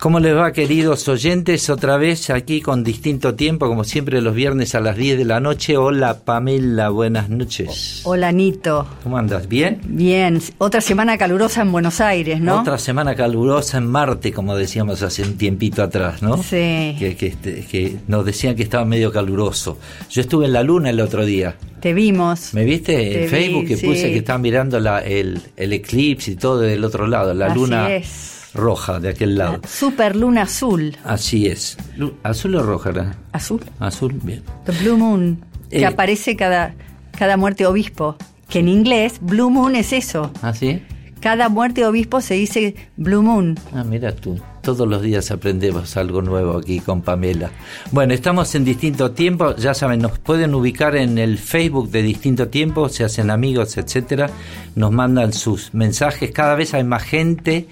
¿Cómo les va, queridos oyentes? Otra vez aquí con distinto tiempo, como siempre los viernes a las 10 de la noche. Hola, Pamela, buenas noches. Hola, Nito. ¿Cómo andas? ¿Bien? Bien. Otra semana calurosa en Buenos Aires, ¿no? Otra semana calurosa en Marte, como decíamos hace un tiempito atrás, ¿no? Sí. Que, que, este, que nos decían que estaba medio caluroso. Yo estuve en la luna el otro día. Te vimos. ¿Me viste? Te en Facebook vi, que sí. puse que estaban mirando la, el, el eclipse y todo del otro lado, la Así luna es. Roja de aquel lado. Super luna azul. Así es. ¿Azul o roja era? Azul. Azul, bien. The Blue Moon. Eh. Que aparece cada, cada muerte obispo. Que en inglés, Blue Moon es eso. ¿Ah, sí? Cada muerte obispo se dice Blue Moon. Ah, mira tú, todos los días aprendemos algo nuevo aquí con Pamela. Bueno, estamos en distinto tiempo, ya saben, nos pueden ubicar en el Facebook de distinto tiempo, se hacen amigos, etcétera, nos mandan sus mensajes, cada vez hay más gente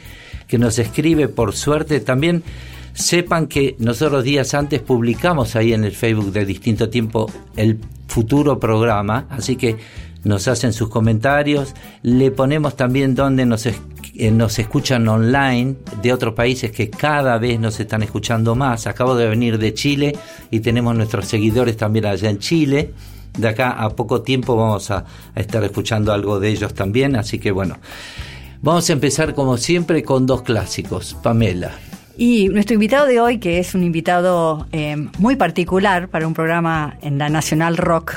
que nos escribe, por suerte, también sepan que nosotros días antes publicamos ahí en el Facebook de distinto tiempo el futuro programa, así que nos hacen sus comentarios, le ponemos también donde nos, es- eh, nos escuchan online de otros países que cada vez nos están escuchando más. Acabo de venir de Chile y tenemos nuestros seguidores también allá en Chile. De acá a poco tiempo vamos a, a estar escuchando algo de ellos también, así que bueno. Vamos a empezar como siempre con dos clásicos. Pamela. Y nuestro invitado de hoy, que es un invitado eh, muy particular para un programa en la Nacional Rock,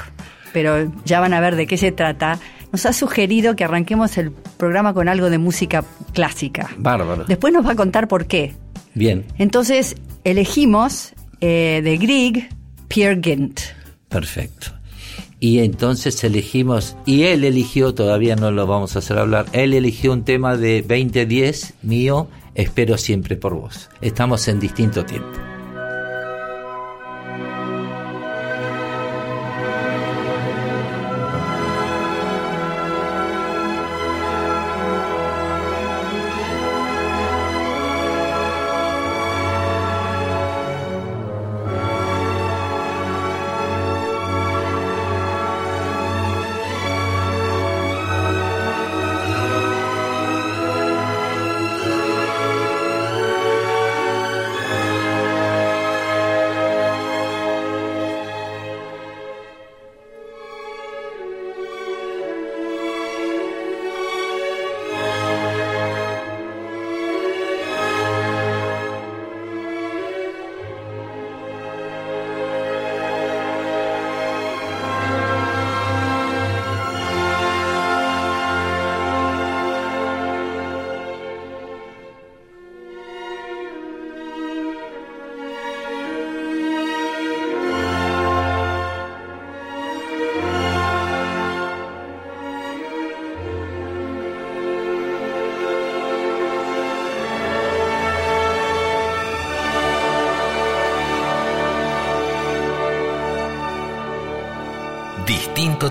pero ya van a ver de qué se trata, nos ha sugerido que arranquemos el programa con algo de música clásica. Bárbaro. Después nos va a contar por qué. Bien, Entonces elegimos eh, de Grieg Pierre Gint. perfecto. Y entonces elegimos, y él eligió, todavía no lo vamos a hacer hablar, él eligió un tema de 2010 mío, Espero siempre por vos. Estamos en distinto tiempo.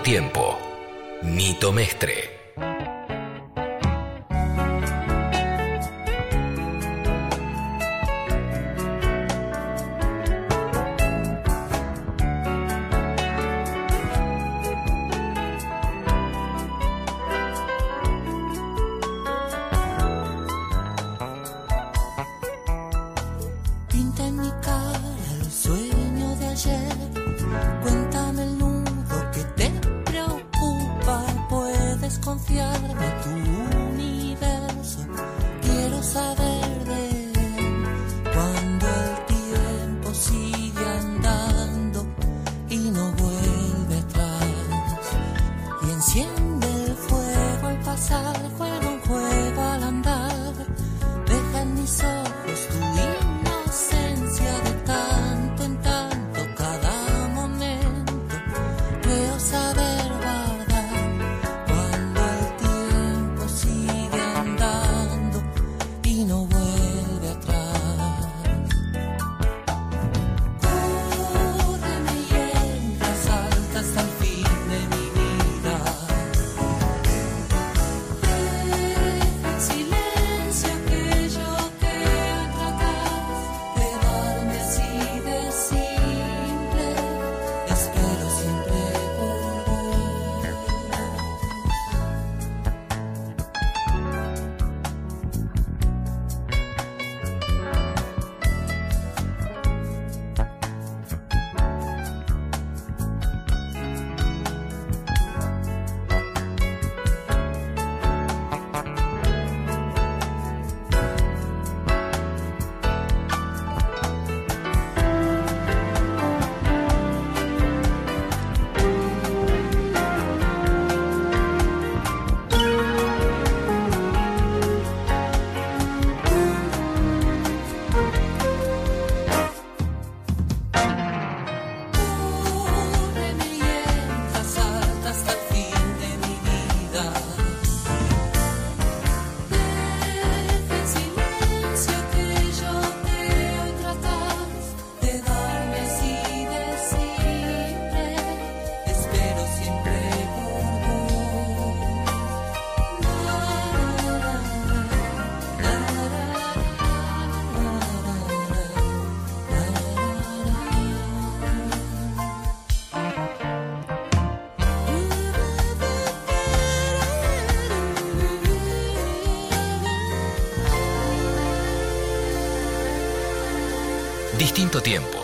Tiempo. Nito Mestre.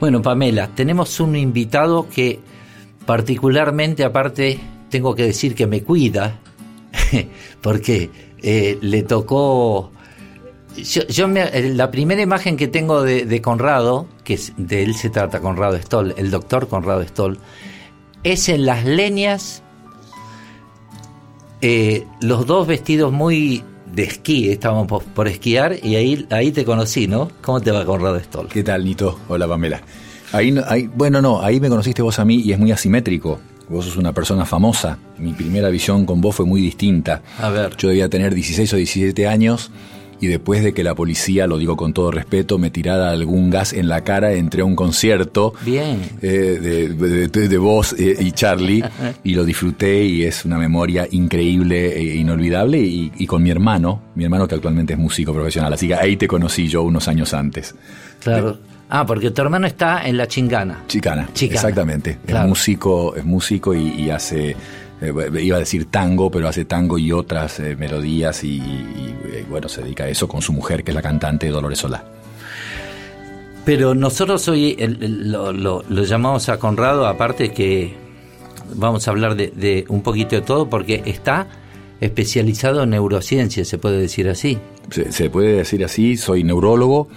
Bueno, Pamela, tenemos un invitado que particularmente, aparte, tengo que decir que me cuida, porque eh, le tocó... Yo, la primera imagen que tengo de, Conrado, que de él se trata, Conrado Stoll, el doctor Conrado Stoll, es en las leñas, eh, los dos vestidos muy de esquí, estábamos por, esquiar y ahí, ahí te conocí, ¿no? ¿Cómo te va Conrado Stoll? ¿Qué tal, Nito? Hola, Pamela. Ahí, ahí, bueno, no, ahí me conociste vos a mí y es muy asimétrico. Vos sos una persona famosa. Mi primera visión con vos fue muy distinta. A ver. Yo debía tener 16 o 17 años y después de que la policía, lo digo con todo respeto, me tirara algún gas en la cara, entré a un concierto Bien. Eh, de, vos eh, y Charlie y lo disfruté y es una memoria increíble e inolvidable y, y, con mi hermano, mi hermano que actualmente es músico profesional, así que ahí te conocí yo unos años antes. Claro. Ah, porque tu hermano está en la chingana. Chicana, exactamente. Es músico, es músico y, hace, eh, iba a decir tango, pero hace tango y otras eh, melodías y, eh, bueno, se dedica a eso con su mujer, que es la cantante Dolores Solá. Pero nosotros hoy lo, llamamos a Conrado, aparte que vamos a hablar de, un poquito de todo, porque está especializado en neurociencia, se puede decir así. se puede decir así, soy neurólogo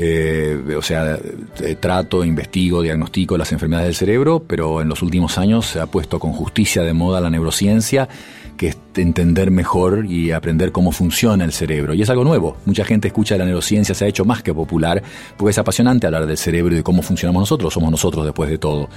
eh, o sea, eh, trato, investigo, diagnostico las enfermedades del cerebro, pero en los últimos años se ha puesto con justicia de moda la neurociencia, que es entender mejor y aprender cómo funciona el cerebro. Y es algo nuevo. Mucha gente escucha la neurociencia, se ha hecho más que popular, porque es apasionante hablar del cerebro y de cómo funcionamos nosotros, somos nosotros después de todo.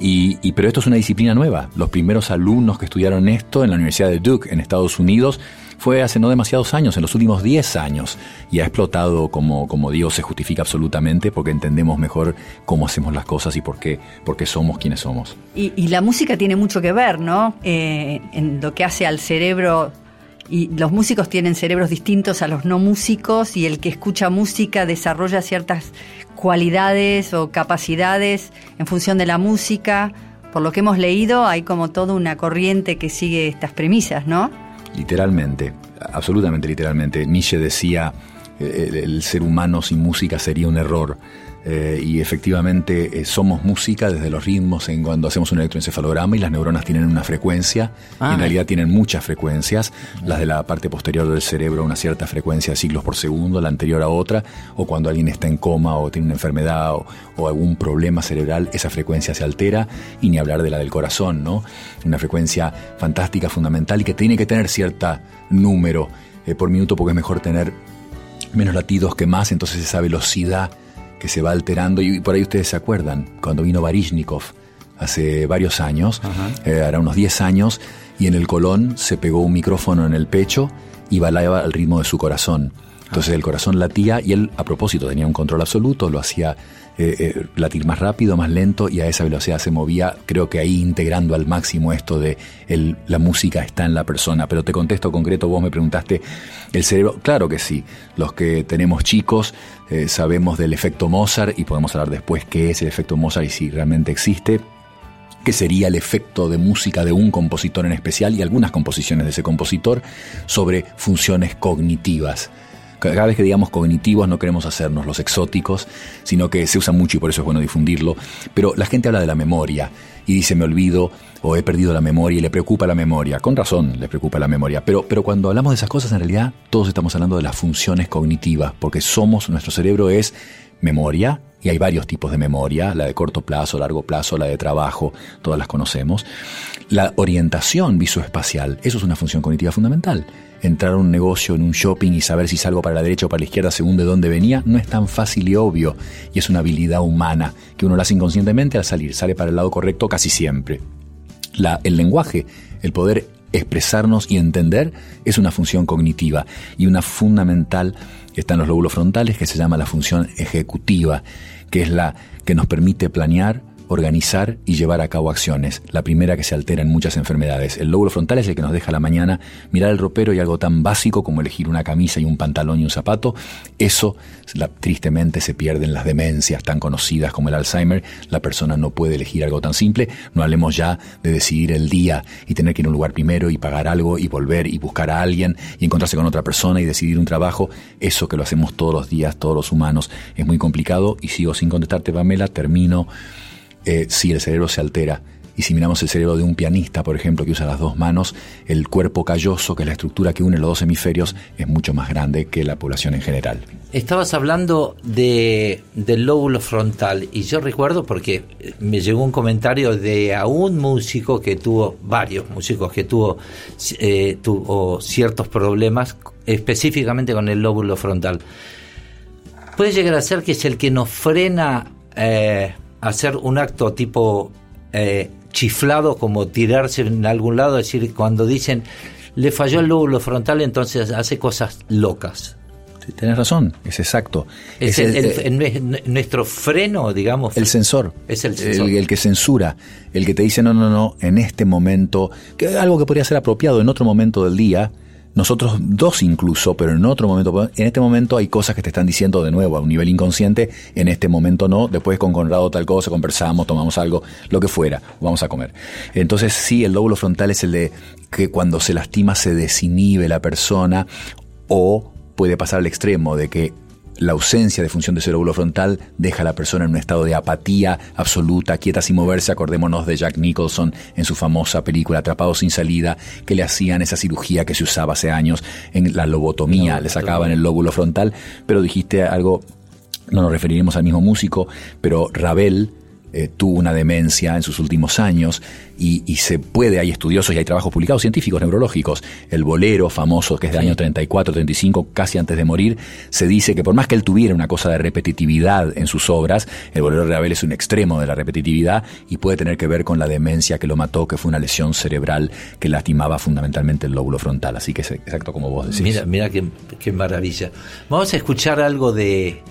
Y, pero esto es una disciplina nueva. Los primeros alumnos que estudiaron esto en la Universidad de Duke en Estados Unidos fue hace no demasiados años, en los últimos 10 años, y ha explotado, como, como digo, se justifica absolutamente porque entendemos mejor cómo hacemos las cosas y por qué, por qué somos quienes somos. Y, la música tiene mucho que ver, ¿no? Eh, en lo que hace al cerebro y los músicos tienen cerebros distintos a los no músicos y el que escucha música desarrolla ciertas cualidades o capacidades en función de la música. Por lo que hemos leído, hay como toda una corriente que sigue estas premisas, ¿no? literalmente, absolutamente literalmente. Nietzsche decía, eh, el, ser humano sin música sería un error. Eh, y efectivamente eh, somos música desde los ritmos en cuando hacemos un electroencefalograma y las neuronas tienen una frecuencia, y en ah. realidad tienen muchas frecuencias, las de la parte posterior del cerebro una cierta frecuencia de ciclos por segundo, la anterior a otra, o cuando alguien está en coma o tiene una enfermedad o, o algún problema cerebral, esa frecuencia se altera, y ni hablar de la del corazón, ¿no? Una frecuencia fantástica, fundamental y que tiene que tener cierta número por minuto porque es mejor tener menos latidos que más, entonces esa velocidad que se va alterando. Y por ahí ustedes se acuerdan, cuando vino Baryshnikov hace varios años, eh, era unos 10 años, y en el colón se pegó un micrófono en el pecho y balaba al ritmo de su corazón. Entonces el corazón latía y él a propósito tenía un control absoluto, lo hacía eh, eh, latir más rápido, más lento y a esa velocidad se movía, creo que ahí integrando al máximo esto de la música está en la persona. Pero te contesto concreto, vos me preguntaste, el cerebro, claro que sí, los que tenemos chicos eh, sabemos del efecto Mozart y podemos hablar después qué es el efecto Mozart y si realmente existe qué sería el efecto de música de un compositor en especial y algunas composiciones de ese compositor sobre funciones cognitivas cada vez que digamos cognitivos no queremos hacernos los exóticos, sino que se usa mucho y por eso es bueno difundirlo. Pero la gente habla de la memoria y dice me olvido o he perdido la memoria y le preocupa la memoria. Con razón le preocupa la memoria. Pero, pero cuando hablamos de esas cosas en realidad todos estamos hablando de las funciones cognitivas, porque somos, nuestro cerebro es memoria, y hay varios tipos de memoria, la de corto plazo, largo plazo, la de trabajo, todas las conocemos. La orientación visoespacial, eso es una función cognitiva fundamental entrar a un negocio, en un shopping y saber si salgo para la derecha o para la izquierda según de dónde venía, no es tan fácil y obvio. Y es una habilidad humana que uno la hace inconscientemente al salir, sale para el lado correcto casi siempre. El lenguaje, el poder expresarnos y entender es una función cognitiva y una fundamental está en los lóbulos frontales que se llama la función ejecutiva, que es la que nos permite planear, organizar y llevar a cabo acciones. La primera que se altera en muchas enfermedades. El lóbulo frontal es el que nos deja a la mañana mirar el ropero y algo tan básico como elegir una camisa y un pantalón y un zapato. Eso tristemente se pierde en las demencias tan conocidas como el Alzheimer. La persona no puede elegir algo tan simple. No hablemos ya de decidir el día y tener que ir a un lugar primero y pagar algo y volver y buscar a alguien y encontrarse con otra persona y decidir un trabajo. Eso que lo hacemos todos los días, todos los humanos, es muy complicado y sigo sin contestarte, Pamela. Termino eh, si el cerebro se altera. Y si miramos el cerebro de un pianista, por ejemplo, que usa las dos manos, el cuerpo calloso, que es la estructura que une los dos hemisferios, es mucho más grande que la población en general. Estabas hablando de, del lóbulo frontal y yo recuerdo porque me llegó un comentario de a un músico que tuvo, varios músicos que tuvo, eh, tuvo ciertos problemas específicamente con el lóbulo frontal. Puede llegar a ser que es el que nos frena eh, hacer un acto tipo eh, chiflado, como tirarse en algún lado, es decir, cuando dicen le falló el lóbulo frontal, entonces hace cosas locas. Sí, tenés razón, es exacto. Es, el, nuestro freno, digamos. El sensor. Es el sensor. El, que censura, el que te dice, no, no, no, en este momento, que algo que podría ser apropiado en otro momento del día, nosotros dos incluso, pero en otro momento, en este momento hay cosas que te están diciendo de nuevo a un nivel inconsciente, en este momento no, después con Conrado tal cosa, conversamos, tomamos algo, lo que fuera, vamos a comer. Entonces sí, el lóbulo frontal es el de que cuando se lastima se desinhibe la persona o puede pasar al extremo de que la ausencia de función de cerebro frontal deja a la persona en un estado de apatía absoluta, quieta sin moverse. Acordémonos de Jack Nicholson en su famosa película Atrapado sin salida, que le hacían esa cirugía que se usaba hace años en la lobotomía, le sacaban el lóbulo frontal, pero dijiste algo, no nos referiremos al mismo músico, pero Ravel, eh, tuvo una demencia en sus últimos años y, se puede, hay estudiosos y hay trabajos publicados científicos neurológicos. El bolero famoso, que es del año 34, 35, casi antes de morir, se dice que por más que él tuviera una cosa de repetitividad en sus obras, el bolero de Ravel es un extremo de la repetitividad y puede tener que ver con la demencia que lo mató, que fue una lesión cerebral que lastimaba fundamentalmente el lóbulo frontal. Así que es exacto como vos decís. Mira, mira qué, qué maravilla. Vamos a escuchar algo de,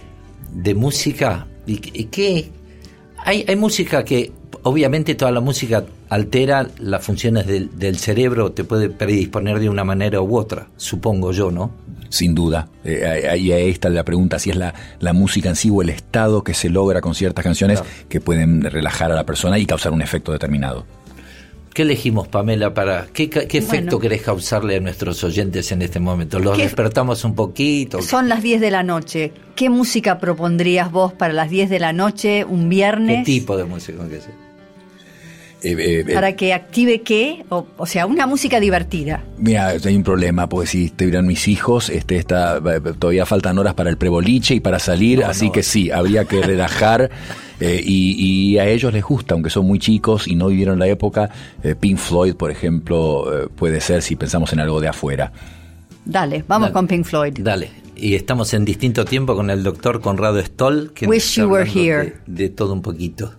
de música. ¿Y qué, hay, hay música que, obviamente toda la música altera las funciones del, cerebro, te puede predisponer de una manera u otra, supongo yo, ¿no? Sin duda. Eh, ahí, está la pregunta, si es la, la, música en sí o el estado que se logra con ciertas canciones que pueden relajar a la persona y causar un efecto determinado. ¿Qué elegimos, Pamela, para qué, qué efecto querés causarle a nuestros oyentes en este momento? ¿Los despertamos un poquito? Son las 10 de la noche. ¿Qué música propondrías vos para las 10 de la noche, un viernes? ¿Qué tipo de música? Eh, eh, eh, para que active qué, o, sea, una música divertida. Mira, hay un problema, porque si estuvieran mis hijos, este está, todavía faltan horas para el preboliche y para salir, así que sí, habría que relajar. y, a ellos les gusta, aunque son muy chicos y no vivieron la época, Pink Floyd, por ejemplo, puede ser si pensamos en algo de afuera. Dale, vamos con Pink Floyd. Dale. Y estamos en distinto tiempo con el doctor Conrado Stoll, que Wish you were here. de todo un poquito.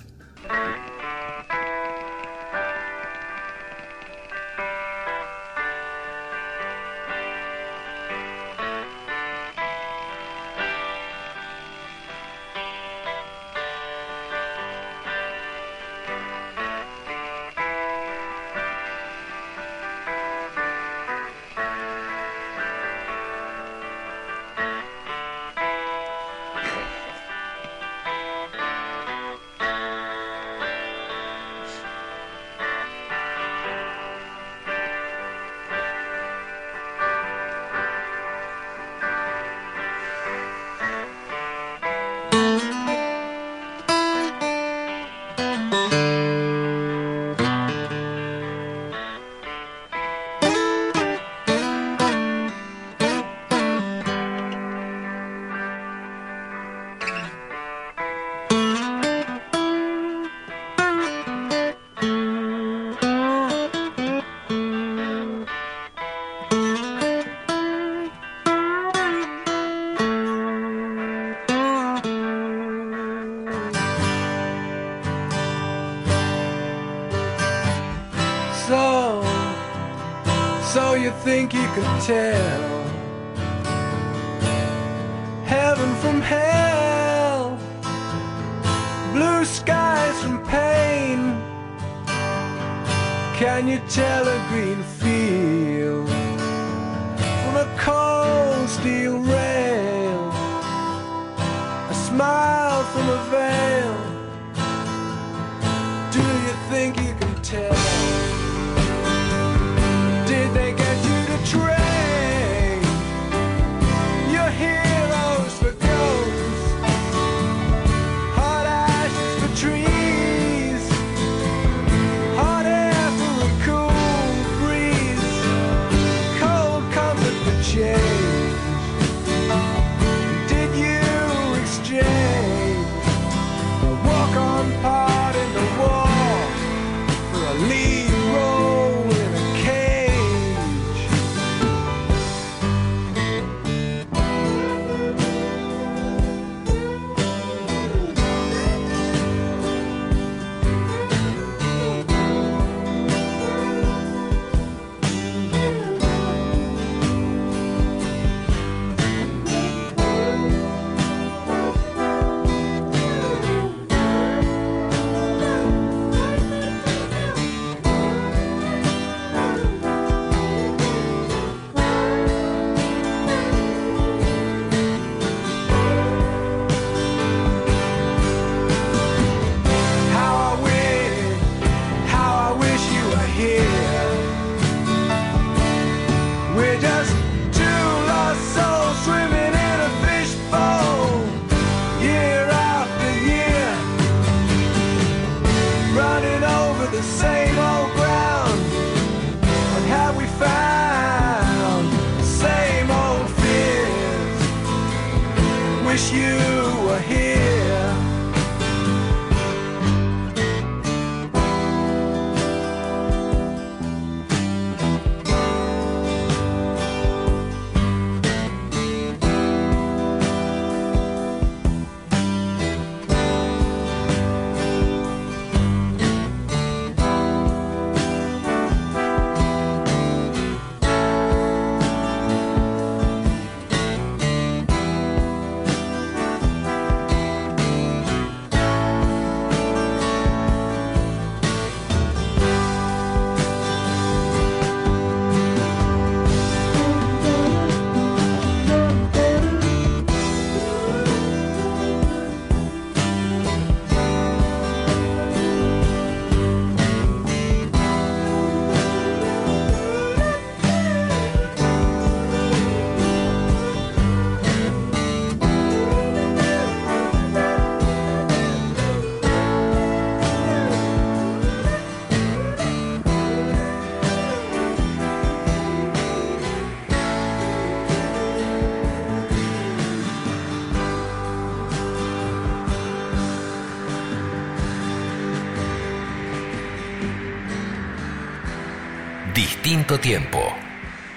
Distinto tiempo.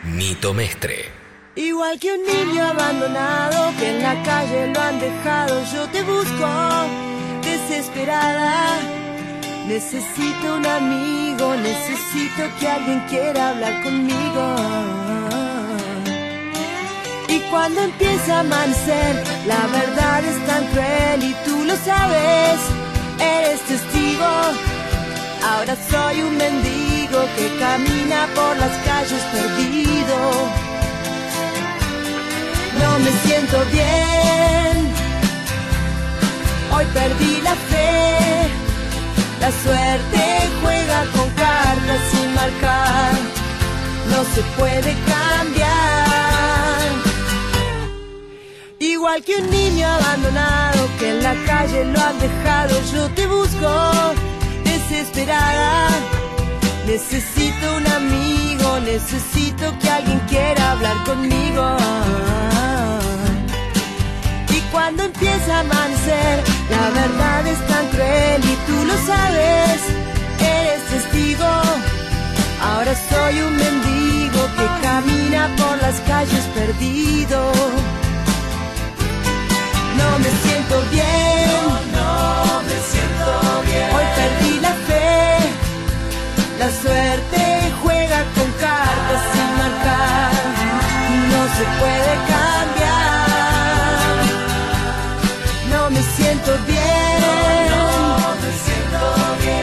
Nito Mestre. Igual que un niño abandonado que en la calle lo han dejado, yo te busco desesperada. Necesito un amigo, necesito que alguien quiera hablar conmigo. Y cuando empieza a amanecer, la verdad es tan cruel y tú lo sabes, eres testigo. Ahora soy un mendigo que camina por las calles perdido. No me siento bien, hoy perdí la fe. La suerte juega con cartas sin marcar, no se puede cambiar. Igual que un niño abandonado que en la calle lo han dejado, yo te busco desesperada. Necesito un amigo, necesito que alguien quiera hablar conmigo. Y cuando empieza a amanecer, la verdad es tan cruel y tú lo sabes, eres testigo. Ahora soy un mendigo que camina por las calles perdido. La suerte juega con cartas sin se puede cambiar. No me siento bien.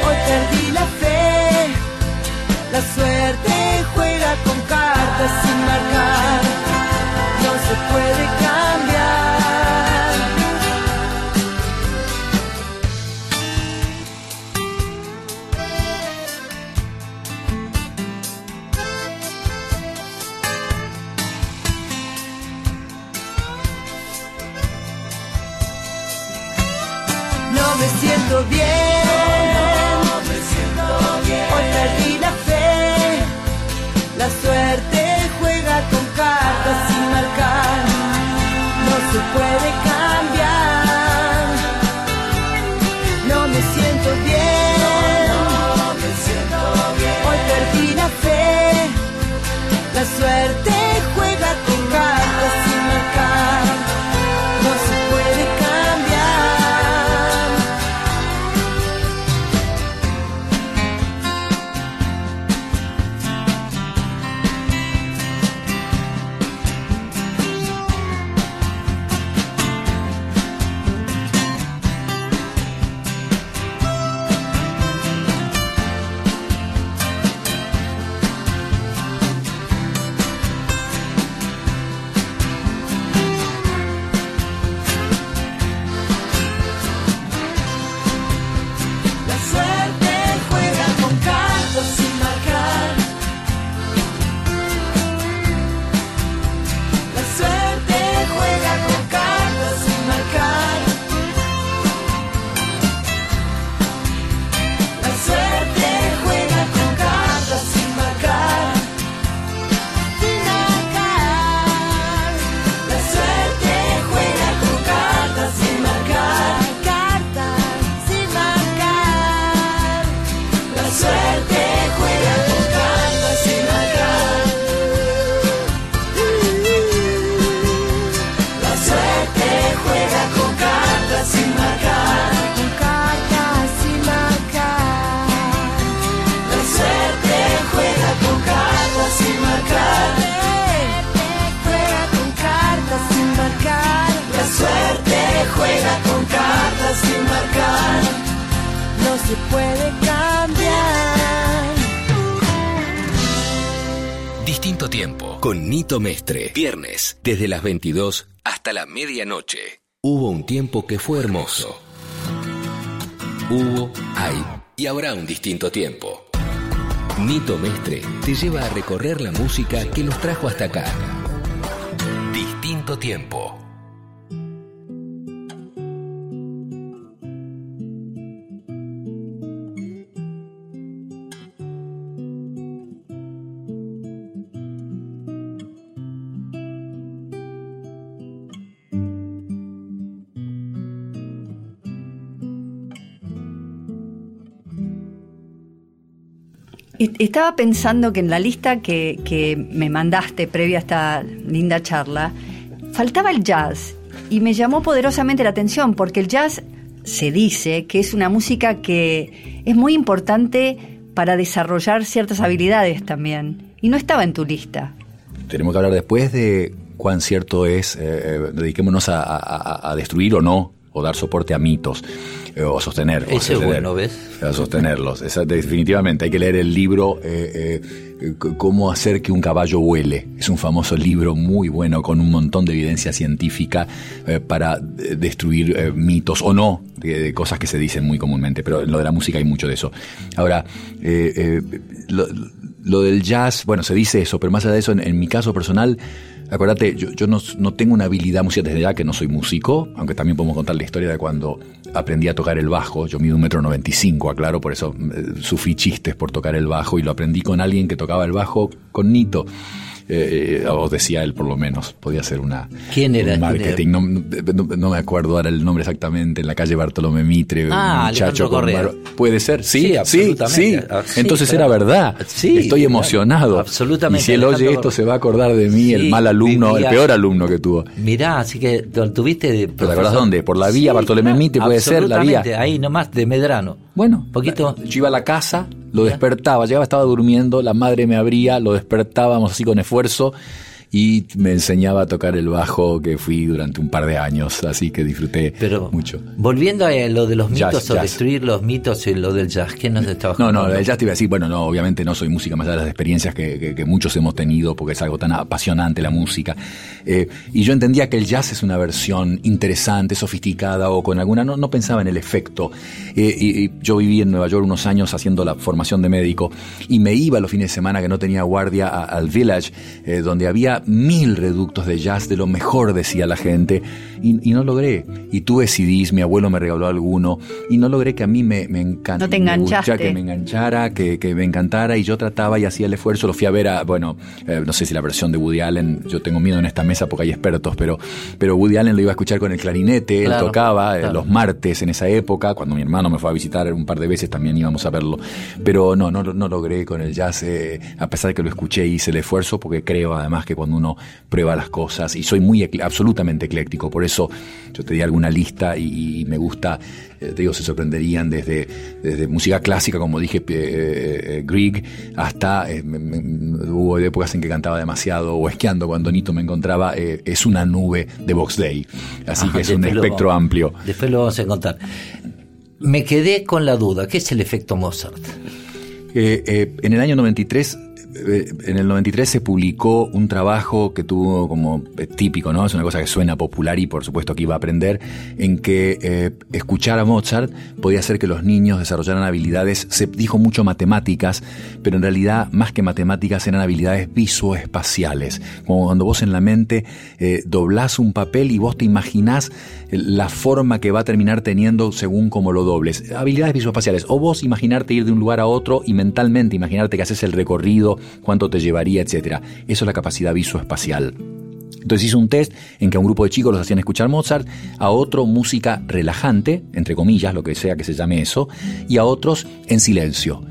Hoy perdí la fe. La suerte juega con cartas sin marcar. No se puede desde las 22 hasta la medianoche. Hubo un tiempo que fue hermoso. Hubo, hay y habrá un distinto tiempo. Nito Mestre te lleva a recorrer la música que nos trajo hasta acá. Distinto tiempo. Estaba pensando que en la lista que, me mandaste previa a esta linda charla, faltaba el jazz. Y me llamó poderosamente la atención porque el jazz se dice que es una música que es muy importante para desarrollar ciertas habilidades también. Y no estaba en tu lista. Tenemos que hablar después de cuán cierto es, eh, eh, dediquémonos a destruir o no, o dar soporte a mitos, eh, o sostener. o Ese es sostener, bueno, ¿ves? A sostenerlos. Esa- definitivamente, hay que leer el libro eh, eh, Cómo hacer que un caballo vuele. Es un famoso libro muy bueno con un montón de evidencia científica para destruir mitos o no, de, de cosas que se dicen muy comúnmente, pero en lo de la música hay mucho de eso. Ahora, lo, lo del jazz, bueno, se dice eso, pero más allá de eso, en, en mi caso personal, acuérdate, yo, yo no, tengo una habilidad musical desde ya que no soy músico, aunque también podemos contar la historia de cuando aprendí a tocar el bajo. Yo mido un metro noventa y cinco, aclaro, por eso eh, sufrí chistes por tocar el bajo y lo aprendí con alguien que tocaba el bajo con Nito. Eh, eh, o decía él por lo menos, podía ser una ¿Quién era? un ¿Quién marketing, no, no- no me acuerdo ahora el nombre exactamente, en la calle Bartolomé Mitre, Ah, un muchacho Alejandro con puede ser, sí, Sí, sí. Ah, sí, Entonces era verdad. Sí, Estoy emocionado. Absolutamente, Y si él oye esto se va a acordar de mí, el mal alumno, vivía- el peor alumno que tuvo. Mirá, así que tuviste de ¿Pero te acordás dónde? ¿Por la vía Bartolomé Mitre puede ser, la vía? Ahí nomás, de Medrano. Bueno, Poquito. yo iba a la casa, lo despertaba, llegaba, estaba durmiendo, la madre me abría, lo despertábamos así con esfuerzo y me enseñaba a tocar el bajo que fui durante un par de años, así que disfruté Pero mucho. volviendo a lo de los Jazz, mitos o jazz. destruir los mitos y lo del jazz, ¿qué nos estabas No, no, el jazz te iba a decir, bueno, no, obviamente no soy música, más allá de las experiencias que, que- que muchos hemos tenido, porque es algo tan apasionante la música. Eh, y yo entendía que el jazz es una versión interesante, sofisticada o con alguna, no, no pensaba en el efecto. Eh, y, y yo viví en Nueva York unos años haciendo la formación de médico y me iba los fines de semana que no tenía guardia a- al Village, eh, donde había mil reductos de jazz, de lo mejor decía la gente, y, y no logré. Y tuve CDs, mi abuelo me regaló alguno, y no logré que a mí me, me encantara. No te enganchaste. que me enganchara, que, que me encantara y yo trataba y hacía el esfuerzo. Lo fui a ver a, bueno, eh, no sé si la versión de Woody Allen, yo tengo miedo en esta mesa porque hay expertos, pero, pero Woody Allen lo iba a escuchar con el clarinete, Claro, él tocaba eh, claro. los martes en esa época, cuando mi hermano me fue a visitar un par de veces también íbamos a verlo, pero no, no, no logré con el jazz, eh, a pesar de que lo escuché y hice el esfuerzo, porque creo además que cuando uno prueba las cosas, y soy muy absolutamente ecléctico, por eso yo te di alguna lista y, y me gusta, eh, te digo, se sorprenderían desde, desde música clásica, como dije, eh, eh, Grieg, hasta eh, me- me- hubo épocas en que cantaba demasiado o esquiando cuando Nito me encontraba, eh, es una nube de Box Day, así Ajá, que es un lo- espectro amplio. Después lo vamos a contar. Me quedé con la duda, ¿qué es el efecto Mozart? Eh, eh, en el año 93, eh, en el 93 se publicó un trabajo que tuvo como eh, típico, ¿no? Es una cosa que suena popular y por supuesto que iba a aprender, en que eh, escuchar a Mozart podía hacer que los niños desarrollaran habilidades, se dijo mucho matemáticas, pero en realidad más que matemáticas eran habilidades visoespaciales, como cuando vos en la mente eh, doblás un papel y vos te imaginás eh, la forma que va a terminar teniendo según como lo dobles. Habilidades visoespaciales. O vos imaginarte ir de un lugar a otro y mentalmente imaginarte que haces el recorrido, cuánto te llevaría, etcétera. Eso es la capacidad visoespacial. Entonces hizo un test en que a un grupo de chicos los hacían escuchar Mozart, a otro música relajante, entre comillas, lo que sea que se llame eso, y a otros en silencio.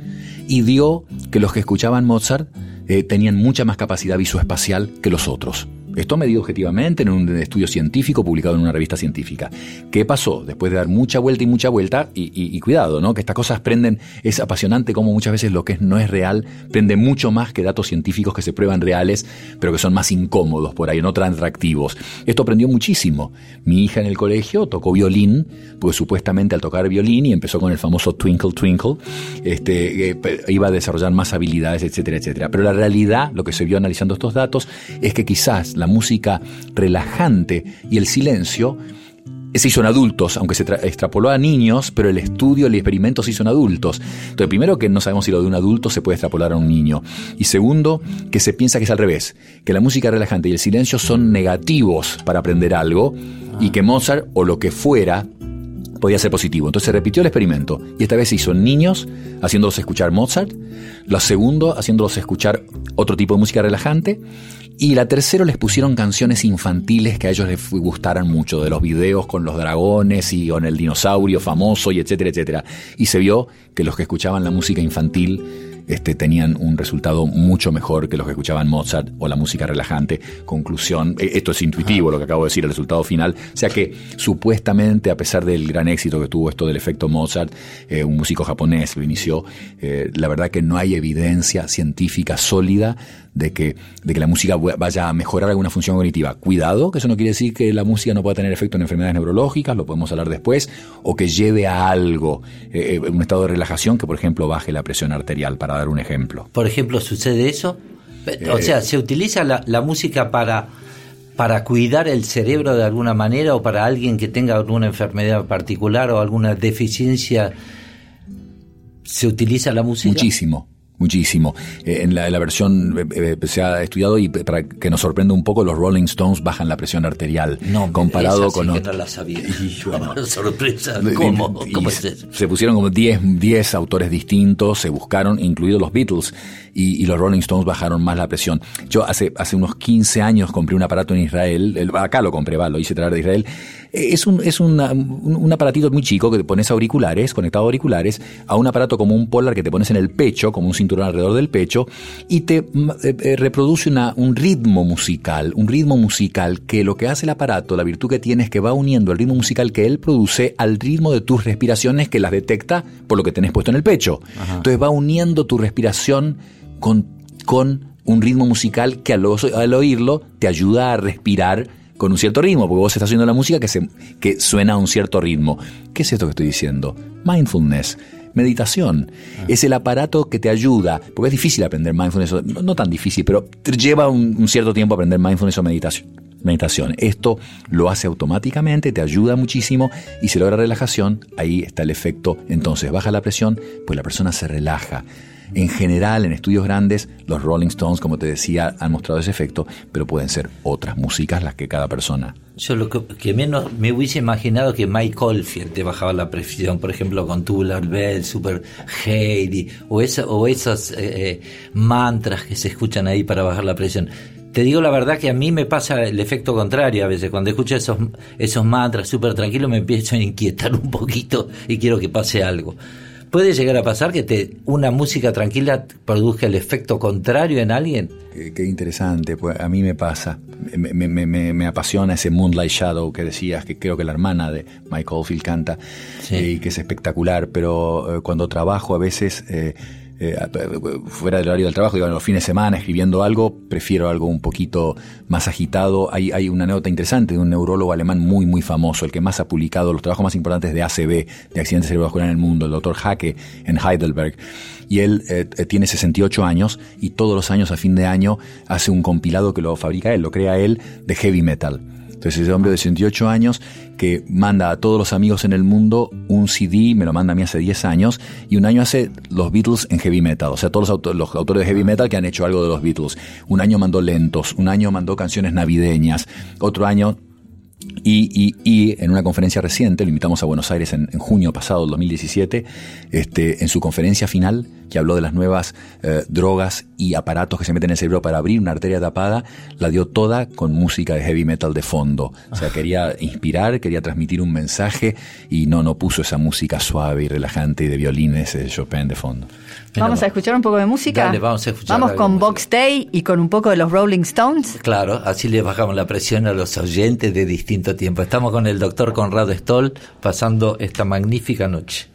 Y dio que los que escuchaban Mozart eh, tenían mucha más capacidad visoespacial que los otros. Esto medido objetivamente en un estudio científico publicado en una revista científica. ¿Qué pasó? Después de dar mucha vuelta y mucha vuelta, y, cuidado, ¿no? Que estas cosas prenden, es apasionante como muchas veces lo que no es real prende mucho más que datos científicos que se prueban reales, pero que son más incómodos por ahí, no tan atractivos. Esto aprendió muchísimo. Mi hija en el colegio tocó violín, porque supuestamente al tocar violín y empezó con el famoso Twinkle Twinkle, este, eh, iba a desarrollar más habilidades, etcétera, etcétera. Pero la realidad, lo que se vio analizando estos datos, es que quizás la música relajante y el silencio se hizo en adultos, aunque se tra- extrapoló a niños, pero el estudio, el experimento se hizo en adultos. Entonces, primero que no sabemos si lo de un adulto se puede extrapolar a un niño. Y segundo, que se piensa que es al revés, que la música relajante y el silencio son negativos para aprender algo y que Mozart o lo que fuera podía ser positivo. Entonces se repitió el experimento y esta vez se hizo en niños haciéndolos escuchar Mozart, lo segundo haciéndolos escuchar otro tipo de música relajante y la tercera les pusieron canciones infantiles que a ellos les gustaran mucho, de los videos con los dragones y con el dinosaurio famoso y etcétera, etcétera. Y se vio que los que escuchaban la música infantil este, tenían un resultado mucho mejor que los que escuchaban Mozart o la música relajante. Conclusión, eh, esto es intuitivo lo que acabo de decir, el resultado final. O sea que supuestamente, a pesar del gran éxito que tuvo esto del efecto Mozart, eh, un músico japonés lo inició, eh, la verdad que no hay evidencia científica sólida de que, de que la música vaya a mejorar alguna función cognitiva. Cuidado, que eso no quiere decir que la música no pueda tener efecto en enfermedades neurológicas, lo podemos hablar después, o que lleve a algo, eh, un estado de relajación que, por ejemplo, baje la presión arterial, para dar un ejemplo. Por ejemplo, ¿sucede eso? O Eh, sea, ¿se utiliza la, la música para, para cuidar el cerebro de alguna manera o para alguien que tenga alguna enfermedad particular o alguna deficiencia? ¿Se utiliza la música? Muchísimo. Muchísimo. Eh, en, la, versión eh, eh, se ha estudiado y para que nos sorprenda un poco, los Rolling Stones bajan la presión arterial No, comparado esa sí con que no la sabía. Sorpresa. Y- ¿Cómo? y ¿Cómo es se- eso? Se pusieron como 10 10 autores distintos, se buscaron, incluidos los Beatles, y, y los Rolling Stones bajaron más la presión. Yo hace, hace unos 15 años compré un aparato en Israel, el- acá lo compré, va, lo hice traer de Israel. Es un, es una- un, un aparatito muy chico que te pones auriculares, conectado a auriculares, a un aparato como un polar que te pones en el pecho, como un cinturón alrededor del pecho, y te mm, eh, eh, reproduce una, un ritmo musical, un ritmo musical que lo que hace el aparato, la virtud que tiene es que va uniendo el ritmo musical que él produce al ritmo de tus respiraciones que las detecta por lo que tenés puesto en el pecho. Entonces va uniendo tu respiración con, con un ritmo musical que al oírlo te ayuda a respirar con un cierto ritmo, porque vos estás oyendo la música que, se, que suena a un cierto ritmo. ¿Qué es esto que estoy diciendo? Mindfulness. Meditación es el aparato que te ayuda, porque es difícil aprender mindfulness, no, no tan difícil, pero lleva un, un cierto tiempo aprender mindfulness o meditación. meditación. Esto lo hace automáticamente, te ayuda muchísimo y si logra relajación, ahí está el efecto. Entonces baja la presión, pues la persona se relaja. En general, en estudios grandes, los Rolling Stones, como te decía, han mostrado ese efecto, pero pueden ser otras músicas las que cada persona. Yo lo que, que menos me hubiese imaginado que Mike Oldfield te bajaba la presión, por ejemplo, con Tubular Bell, Super Heidi, o, esa, o esos eh, eh, mantras que se escuchan ahí para bajar la presión. Te digo la verdad que a mí me pasa el efecto contrario a veces. Cuando escucho esos, esos mantras súper tranquilos me empiezo a inquietar un poquito y quiero que pase algo. ¿Puede llegar a pasar que te, una música tranquila produzca el efecto contrario en alguien? Qué, qué interesante, pues a mí me pasa. Me, me- me- me- me apasiona ese Moonlight Shadow que decías, que creo que la hermana de Michael Oldfield canta, Sí. y que es espectacular, pero eh, cuando trabajo a veces, eh, eh, fuera del horario del trabajo, en los fines de semana, escribiendo algo, prefiero algo un poquito más agitado. Hay, hay una nota interesante de un neurólogo alemán muy, muy famoso, el que más ha publicado los trabajos más importantes de ACV, de accidentes cerebrovasculares en el mundo, el doctor Hacke en Heidelberg. Y él eh, eh, tiene 68 años y todos los años a fin de año hace un compilado que lo fabrica él, lo crea él, de heavy metal. Entonces ese hombre de 68 años que manda a todos los amigos en el mundo un CD, me lo manda a mí hace 10 años, y un año hace los Beatles en heavy metal, o sea, todos los, auto- los autores de heavy metal que han hecho algo de los Beatles. Un año mandó lentos, un año mandó canciones navideñas, otro año y, y- y en una conferencia reciente, lo invitamos a Buenos Aires en, en junio pasado, del 2017, este, en su conferencia final, que habló de las nuevas eh, drogas y aparatos que se meten en el cerebro para abrir una arteria tapada, la dio toda con música de heavy metal de fondo. O sea, quería inspirar, quería transmitir un mensaje y no, no puso esa música suave y relajante y de violines de Chopin de fondo. Vamos a escuchar un poco de música. Dale, vamos a escuchar Vamos con. Box Day y con un poco de los Rolling Stones. Claro, así le bajamos la presión a los oyentes de distinto tiempo. Estamos con el doctor Conrado Stoll pasando esta magnífica noche.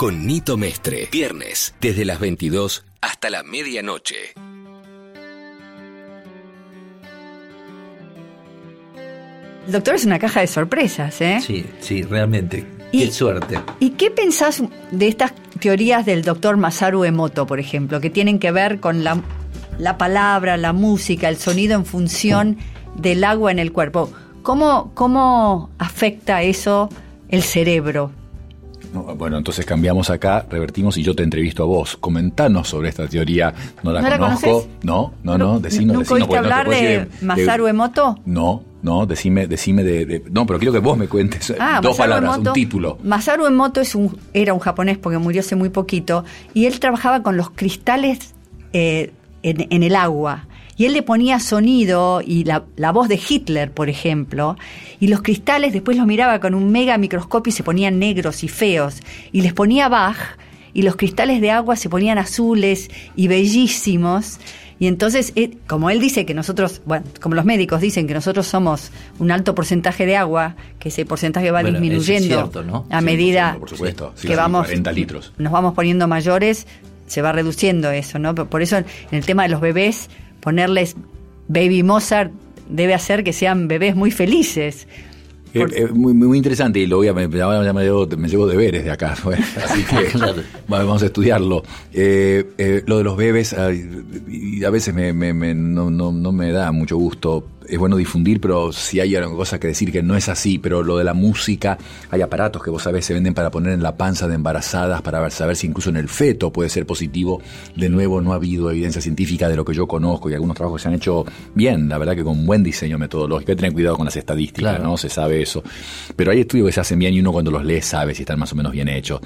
con Nito Mestre. Viernes, desde las 22 hasta la medianoche. El doctor es una caja de sorpresas, ¿eh? Sí, sí, realmente. Y, qué suerte. ¿Y qué pensás de estas teorías del doctor Masaru Emoto, por ejemplo, que tienen que ver con la, palabra, la música, el sonido en función del agua en el cuerpo? ¿Cómo, cómo afecta eso el cerebro? No, bueno, entonces cambiamos acá, revertimos y yo te entrevisto a vos. Comentanos sobre esta teoría. No la ¿No conozco. conoces? no, no, no, decinos, ¿Nunca decinos, oíste no hablar de Masaru Emoto? No, no, decime, decime de, de- No, pero quiero que vos me cuentes Ah, dos Masaru palabras, Emoto. un título. Masaru Emoto es un, era un japonés porque murió hace muy poquito y él trabajaba con los cristales eh, en, en el agua. Y él le ponía sonido y la, la voz de Hitler, por ejemplo, y los cristales después los miraba con un mega microscopio y se ponían negros y feos. Y les ponía Bach y los cristales de agua se ponían azules y bellísimos. Y entonces, eh, como él dice que nosotros, bueno, como los médicos dicen que nosotros somos un alto porcentaje de agua, que ese porcentaje va Bueno, eso es disminuyendo cierto, ¿no? a medida por supuesto, sí, que vamos 40 litros. nos vamos poniendo mayores, se va reduciendo eso, ¿no? Por eso en el tema de los bebés, ponerles Baby Mozart debe hacer que sean bebés muy felices. Eh, eh, muy, muy interesante y lo voy a, me, ya me, llevo, me llevo deberes de acá, bueno, así que Claro. vamos a estudiarlo. Eh, eh, lo de los bebés, a veces me, me- me- no, no, no me da mucho gusto. Es bueno difundir, pero si hay alguna cosa que decir que no es así, pero lo de la música, hay aparatos que vos sabés se venden para poner en la panza de embarazadas, para saber si incluso en el feto puede ser positivo. De nuevo, no ha habido evidencia científica de lo que yo conozco y algunos trabajos que se han hecho bien, la verdad que con buen diseño metodológico. Hay que tener cuidado con las estadísticas, Claro. ¿no? Se sabe eso. Pero hay estudios que se hacen bien y uno cuando los lee sabe si están más o menos bien hechos.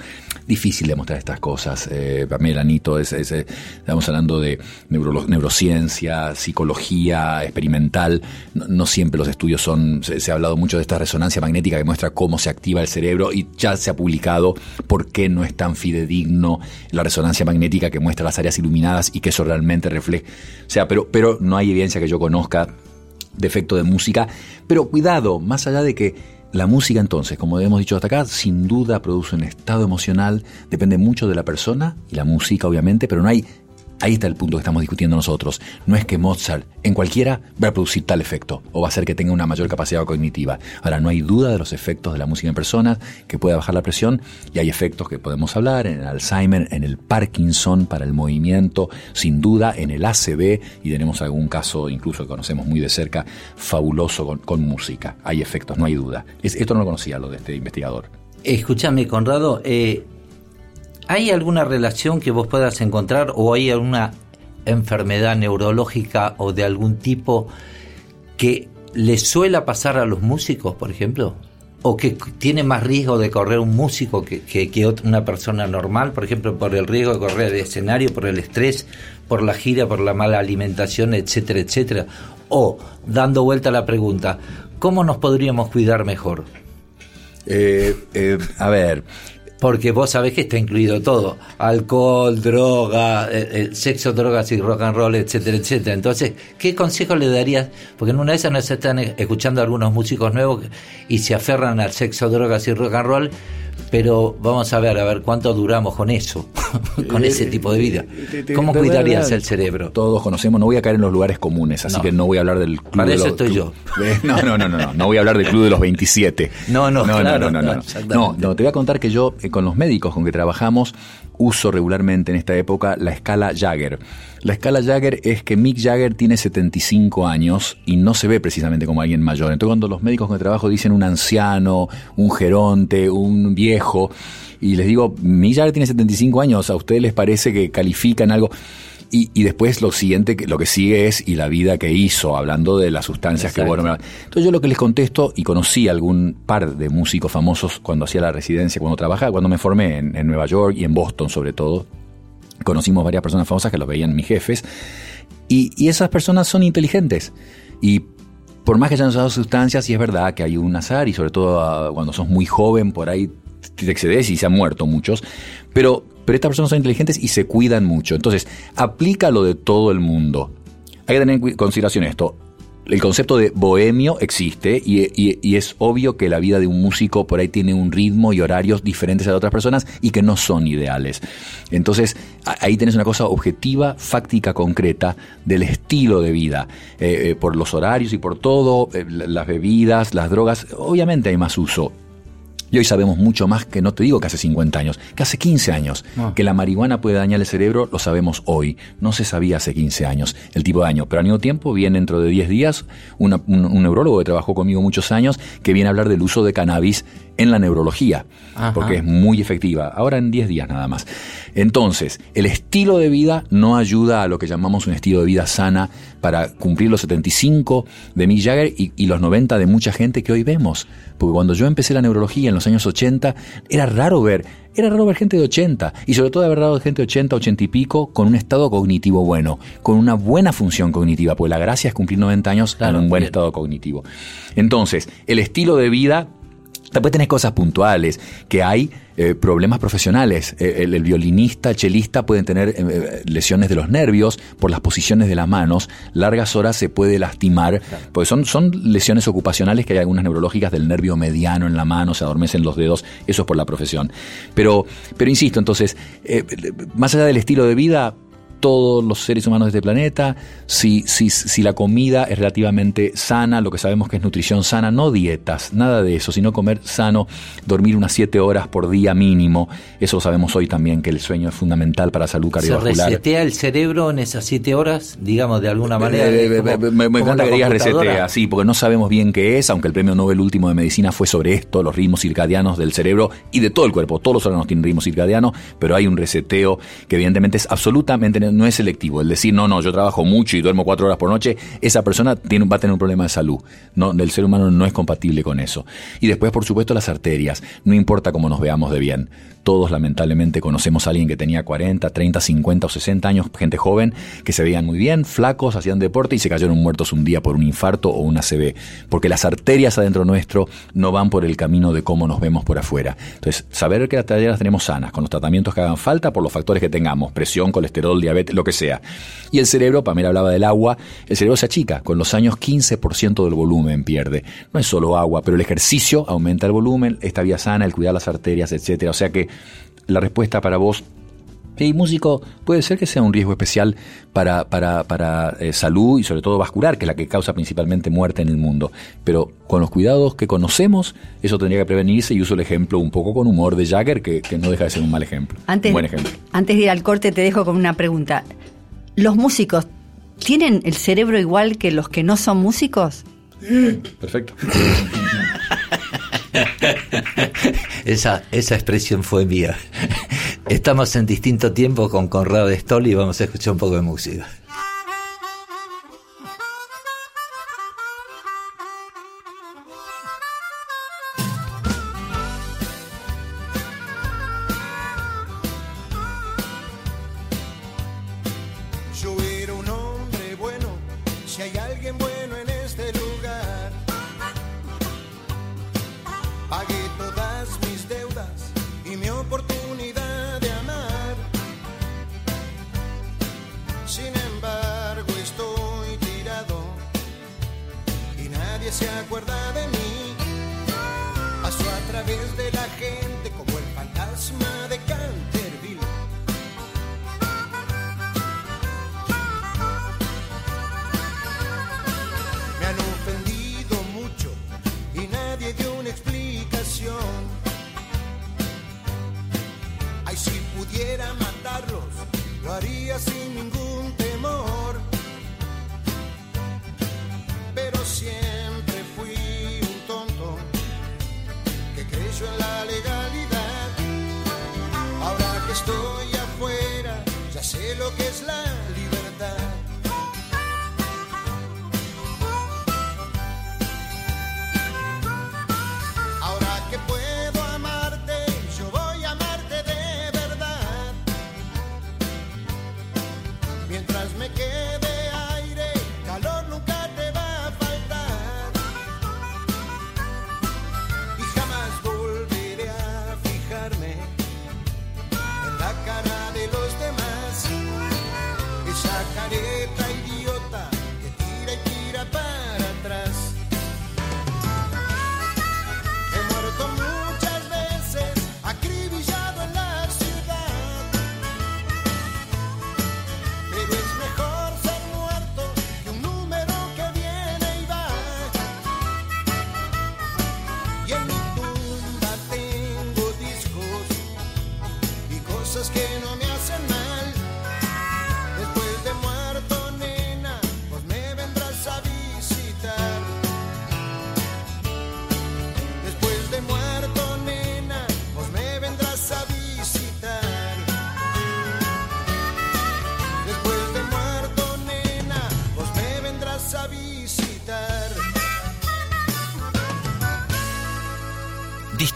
Difícil demostrar estas cosas. Eh, para mí el anito es, es, eh, estamos hablando de neurolo- neurociencia, psicología experimental. No, siempre los estudios son, se, se ha hablado mucho de esta resonancia magnética que muestra cómo se activa el cerebro y ya se ha publicado por qué no es tan fidedigno la resonancia magnética que muestra las áreas iluminadas y que eso realmente refleja. O sea, pero, pero no hay evidencia que yo conozca de efecto de música. Pero cuidado, más allá de que la música entonces, como hemos dicho hasta acá, sin duda produce un estado emocional, depende mucho de la persona y la música obviamente, pero no hay... Ahí está el punto que estamos discutiendo nosotros. No es que Mozart en cualquiera va a producir tal efecto o va a hacer que tenga una mayor capacidad cognitiva. Ahora, no hay duda de los efectos de la música en personas, que puede bajar la presión y hay efectos que podemos hablar en el Alzheimer, en el Parkinson para el movimiento, sin duda en el ACV y tenemos algún caso incluso que conocemos muy de cerca, fabuloso con, música. Hay efectos, no hay duda. Es- esto no lo conocía lo de este investigador. Escúchame, Conrado, eh, ¿hay alguna relación que vos puedas encontrar o hay alguna enfermedad neurológica o de algún tipo que le suela pasar a los músicos, por ejemplo? ¿O que tiene más riesgo de correr un músico que, que, que una persona normal, por ejemplo, por el riesgo de correr el escenario, por el estrés, por la gira, por la mala alimentación, etcétera, etcétera? O, dando vuelta a la pregunta, ¿cómo nos podríamos cuidar mejor? Eh, eh, a ver, Porque vos sabés que está incluido todo: alcohol, droga, eh, eh, sexo, drogas y rock and roll, etcétera, etcétera. Entonces, ¿qué consejo le darías? Porque en una de esas nos están eh, escuchando algunos músicos nuevos y se aferran al sexo, drogas y rock and roll, pero vamos a ver, a ver cuánto duramos con eso, con ese tipo de vida. Te- ¿Cómo de cuidarías el cerebro? Todos conocemos, no voy a caer en los lugares comunes, así No. que no voy a hablar del club Para de eso los- estoy club- yo. Eh, No, no, no, no, no, no voy a hablar del club de los 27. No, no, no, claro, no, no, no, no, no. exactamente. No, no, te voy a contar que yo eh, con los médicos con que trabajamos uso regularmente en esta época la escala Jagger. La escala Jagger es que Mick Jagger tiene 75 años y no se ve precisamente como alguien mayor. Entonces cuando los médicos con que trabajo dicen un anciano, un geronte, un viejo, y les digo, Mick Jagger tiene 75 años, ¿a ustedes les parece que califican algo? Y, y después lo siguiente, lo que sigue es y la vida que hizo, hablando de las sustancias que bueno. Entonces yo lo que les contesto, y conocí algún par de músicos famosos cuando hacía la residencia, cuando trabajaba, cuando me formé en, en Nueva York y en Boston sobre todo, conocimos varias personas famosas que los veían mis jefes, y, y esas personas son inteligentes. Y por más que hayan usado sustancias, sí es verdad que hay un azar, y sobre todo ah, cuando sos muy joven, por ahí te excedes y se han muerto muchos. Pero, pero estas personas son inteligentes y se cuidan mucho. Entonces, aplica lo de todo el mundo. Hay que tener en consideración esto. El concepto de bohemio existe y, y- es obvio que la vida de un músico por ahí tiene un ritmo y horarios diferentes a de otras personas y que no son ideales. Entonces, ahí tenés una cosa objetiva, fáctica, concreta del estilo de vida. Eh, eh, por los horarios y por todo, eh, la- las bebidas, las drogas, obviamente hay más uso. Y hoy sabemos mucho más que no te digo que hace 50 años, que hace 15 años. Ah. Que la marihuana puede dañar el cerebro, lo sabemos hoy. No se sabía hace 15 años el tipo de daño. Pero al mismo tiempo viene dentro de 10 días una- un, un neurólogo que trabajó conmigo muchos años que viene a hablar del uso de cannabis en la neurología, Ajá. porque es muy efectiva. Ahora en 10 días nada más. Entonces, el estilo de vida no ayuda a lo que llamamos un estilo de vida sana para cumplir los 75 de Mick Jagger y, y los 90 de mucha gente que hoy vemos. Porque cuando yo empecé la neurología en los años 80, era raro ver, era raro ver gente de 80, y sobre todo haber dado gente de 80, 80 y pico, con un estado cognitivo bueno, con una buena función cognitiva, porque la gracia es cumplir 90 años Claro, en un buen bien. estado cognitivo. Entonces, el estilo de vida Después tenés cosas puntuales, que hay eh, problemas profesionales. Eh, el, el violinista, el chelista pueden tener eh, lesiones de los nervios por las posiciones de las manos. Largas horas se puede lastimar, porque son, son lesiones ocupacionales que hay algunas neurológicas del nervio mediano en la mano, se adormecen los dedos, eso es por la profesión. Pero, pero insisto, entonces, eh, más allá del estilo de vida, todos los seres humanos de este planeta, si, si, si la comida es relativamente sana, lo que sabemos que es nutrición sana, no dietas, nada de eso, sino comer sano, dormir unas 7 horas por día mínimo, eso lo sabemos hoy también, que el sueño es fundamental para la salud ¿Se cardiovascular. resetea el cerebro en esas siete horas, digamos, de alguna manera? Eh, eh, como- me, me- me encanta que digas resetea, sí, porque no sabemos bien qué es, aunque el premio Nobel último de medicina fue sobre esto, los ritmos circadianos del cerebro y de todo el cuerpo. Todos los órganos tienen ritmos circadianos, pero hay un reseteo que evidentemente es absolutamente no es selectivo. El decir, no, no, yo trabajo mucho y duermo cuatro horas por noche, esa persona tiene, va a tener un problema de salud. No, el ser humano no es compatible con eso. Y después, por supuesto, las arterias. No importa cómo nos veamos de bien. Todos lamentablemente conocemos a alguien que tenía 40, 30, 50 o 60 años, gente joven, que se veían muy bien, flacos, hacían deporte y se cayeron muertos un día por un infarto o una CB. Porque las arterias adentro nuestro no van por el camino de cómo nos vemos por afuera. Entonces, saber que las arterias las tenemos sanas, con los tratamientos que hagan falta, por los factores que tengamos, presión, colesterol, diabetes, lo que sea. Y el cerebro, Pamela hablaba del agua, el cerebro se achica, con los años 15% del volumen pierde. No es solo agua, pero el ejercicio aumenta el volumen, esta vía sana, el cuidar las arterias, etcétera. O sea que la respuesta para vos Hey, músico, puede ser que sea un riesgo especial para, para, para eh, salud y sobre todo vascular, que es la que causa principalmente muerte en el mundo. Pero con los cuidados que conocemos, eso tendría que prevenirse y uso el ejemplo un poco con humor de Jagger, que, que no deja de ser un mal ejemplo. Antes, un buen ejemplo. antes de ir al corte te dejo con una pregunta. ¿Los músicos tienen el cerebro igual que los que no son músicos? Perfecto. Esa, esa expresión fue mía. Estamos en distinto tiempo con Conrado Stoll y vamos a escuchar un poco de música.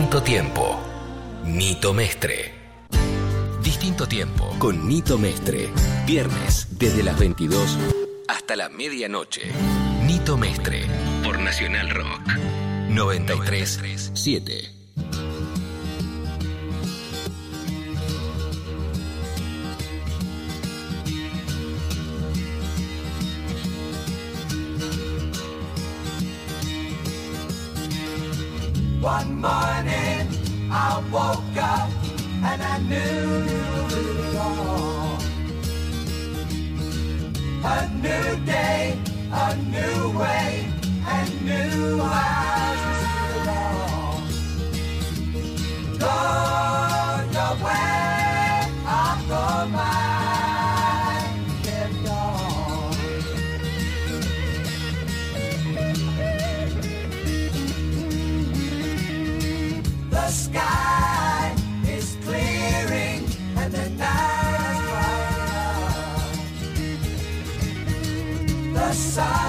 Distinto Tiempo. Nito Mestre. Distinto Tiempo con Nito Mestre. Viernes desde las 22 hasta la medianoche. Nito Mestre por Nacional Rock 937. One morning I woke up and I knew it wrong. A new day, a new way, and new life. Inside.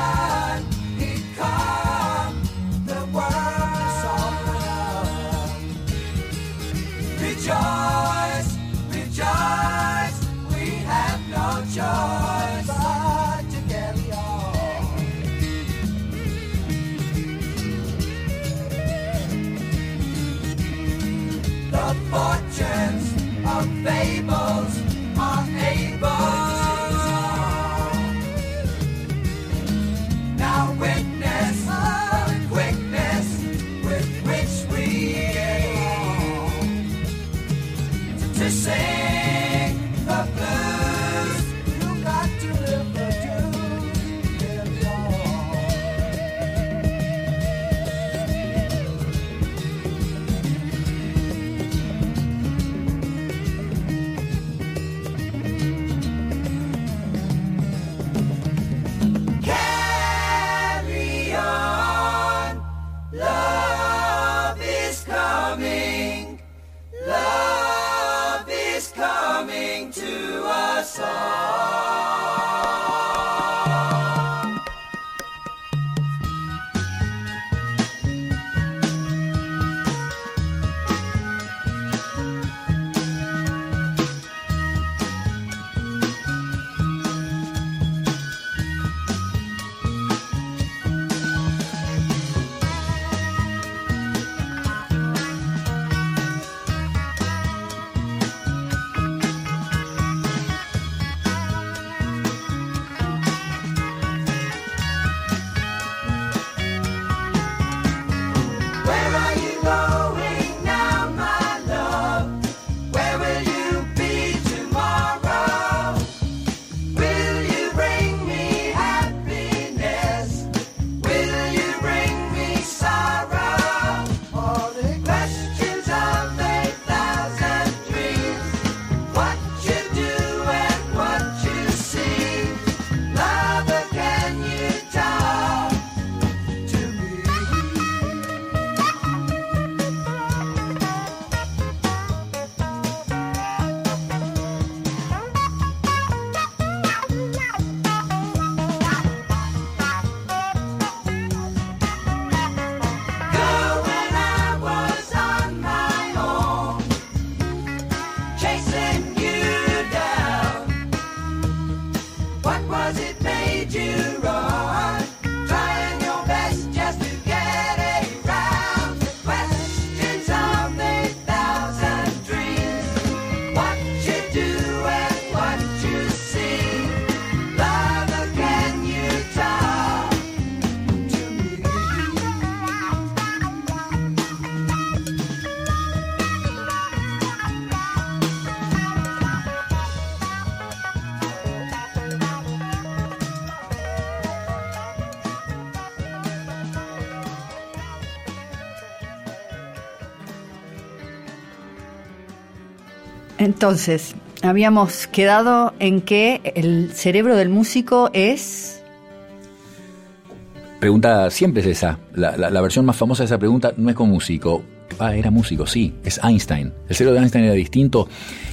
Entonces, habíamos quedado en que el cerebro del músico es... Pregunta siempre es esa. La, la- versión más famosa de esa pregunta no es con músico. Ah, era músico, sí, es Einstein. El cerebro de Einstein era distinto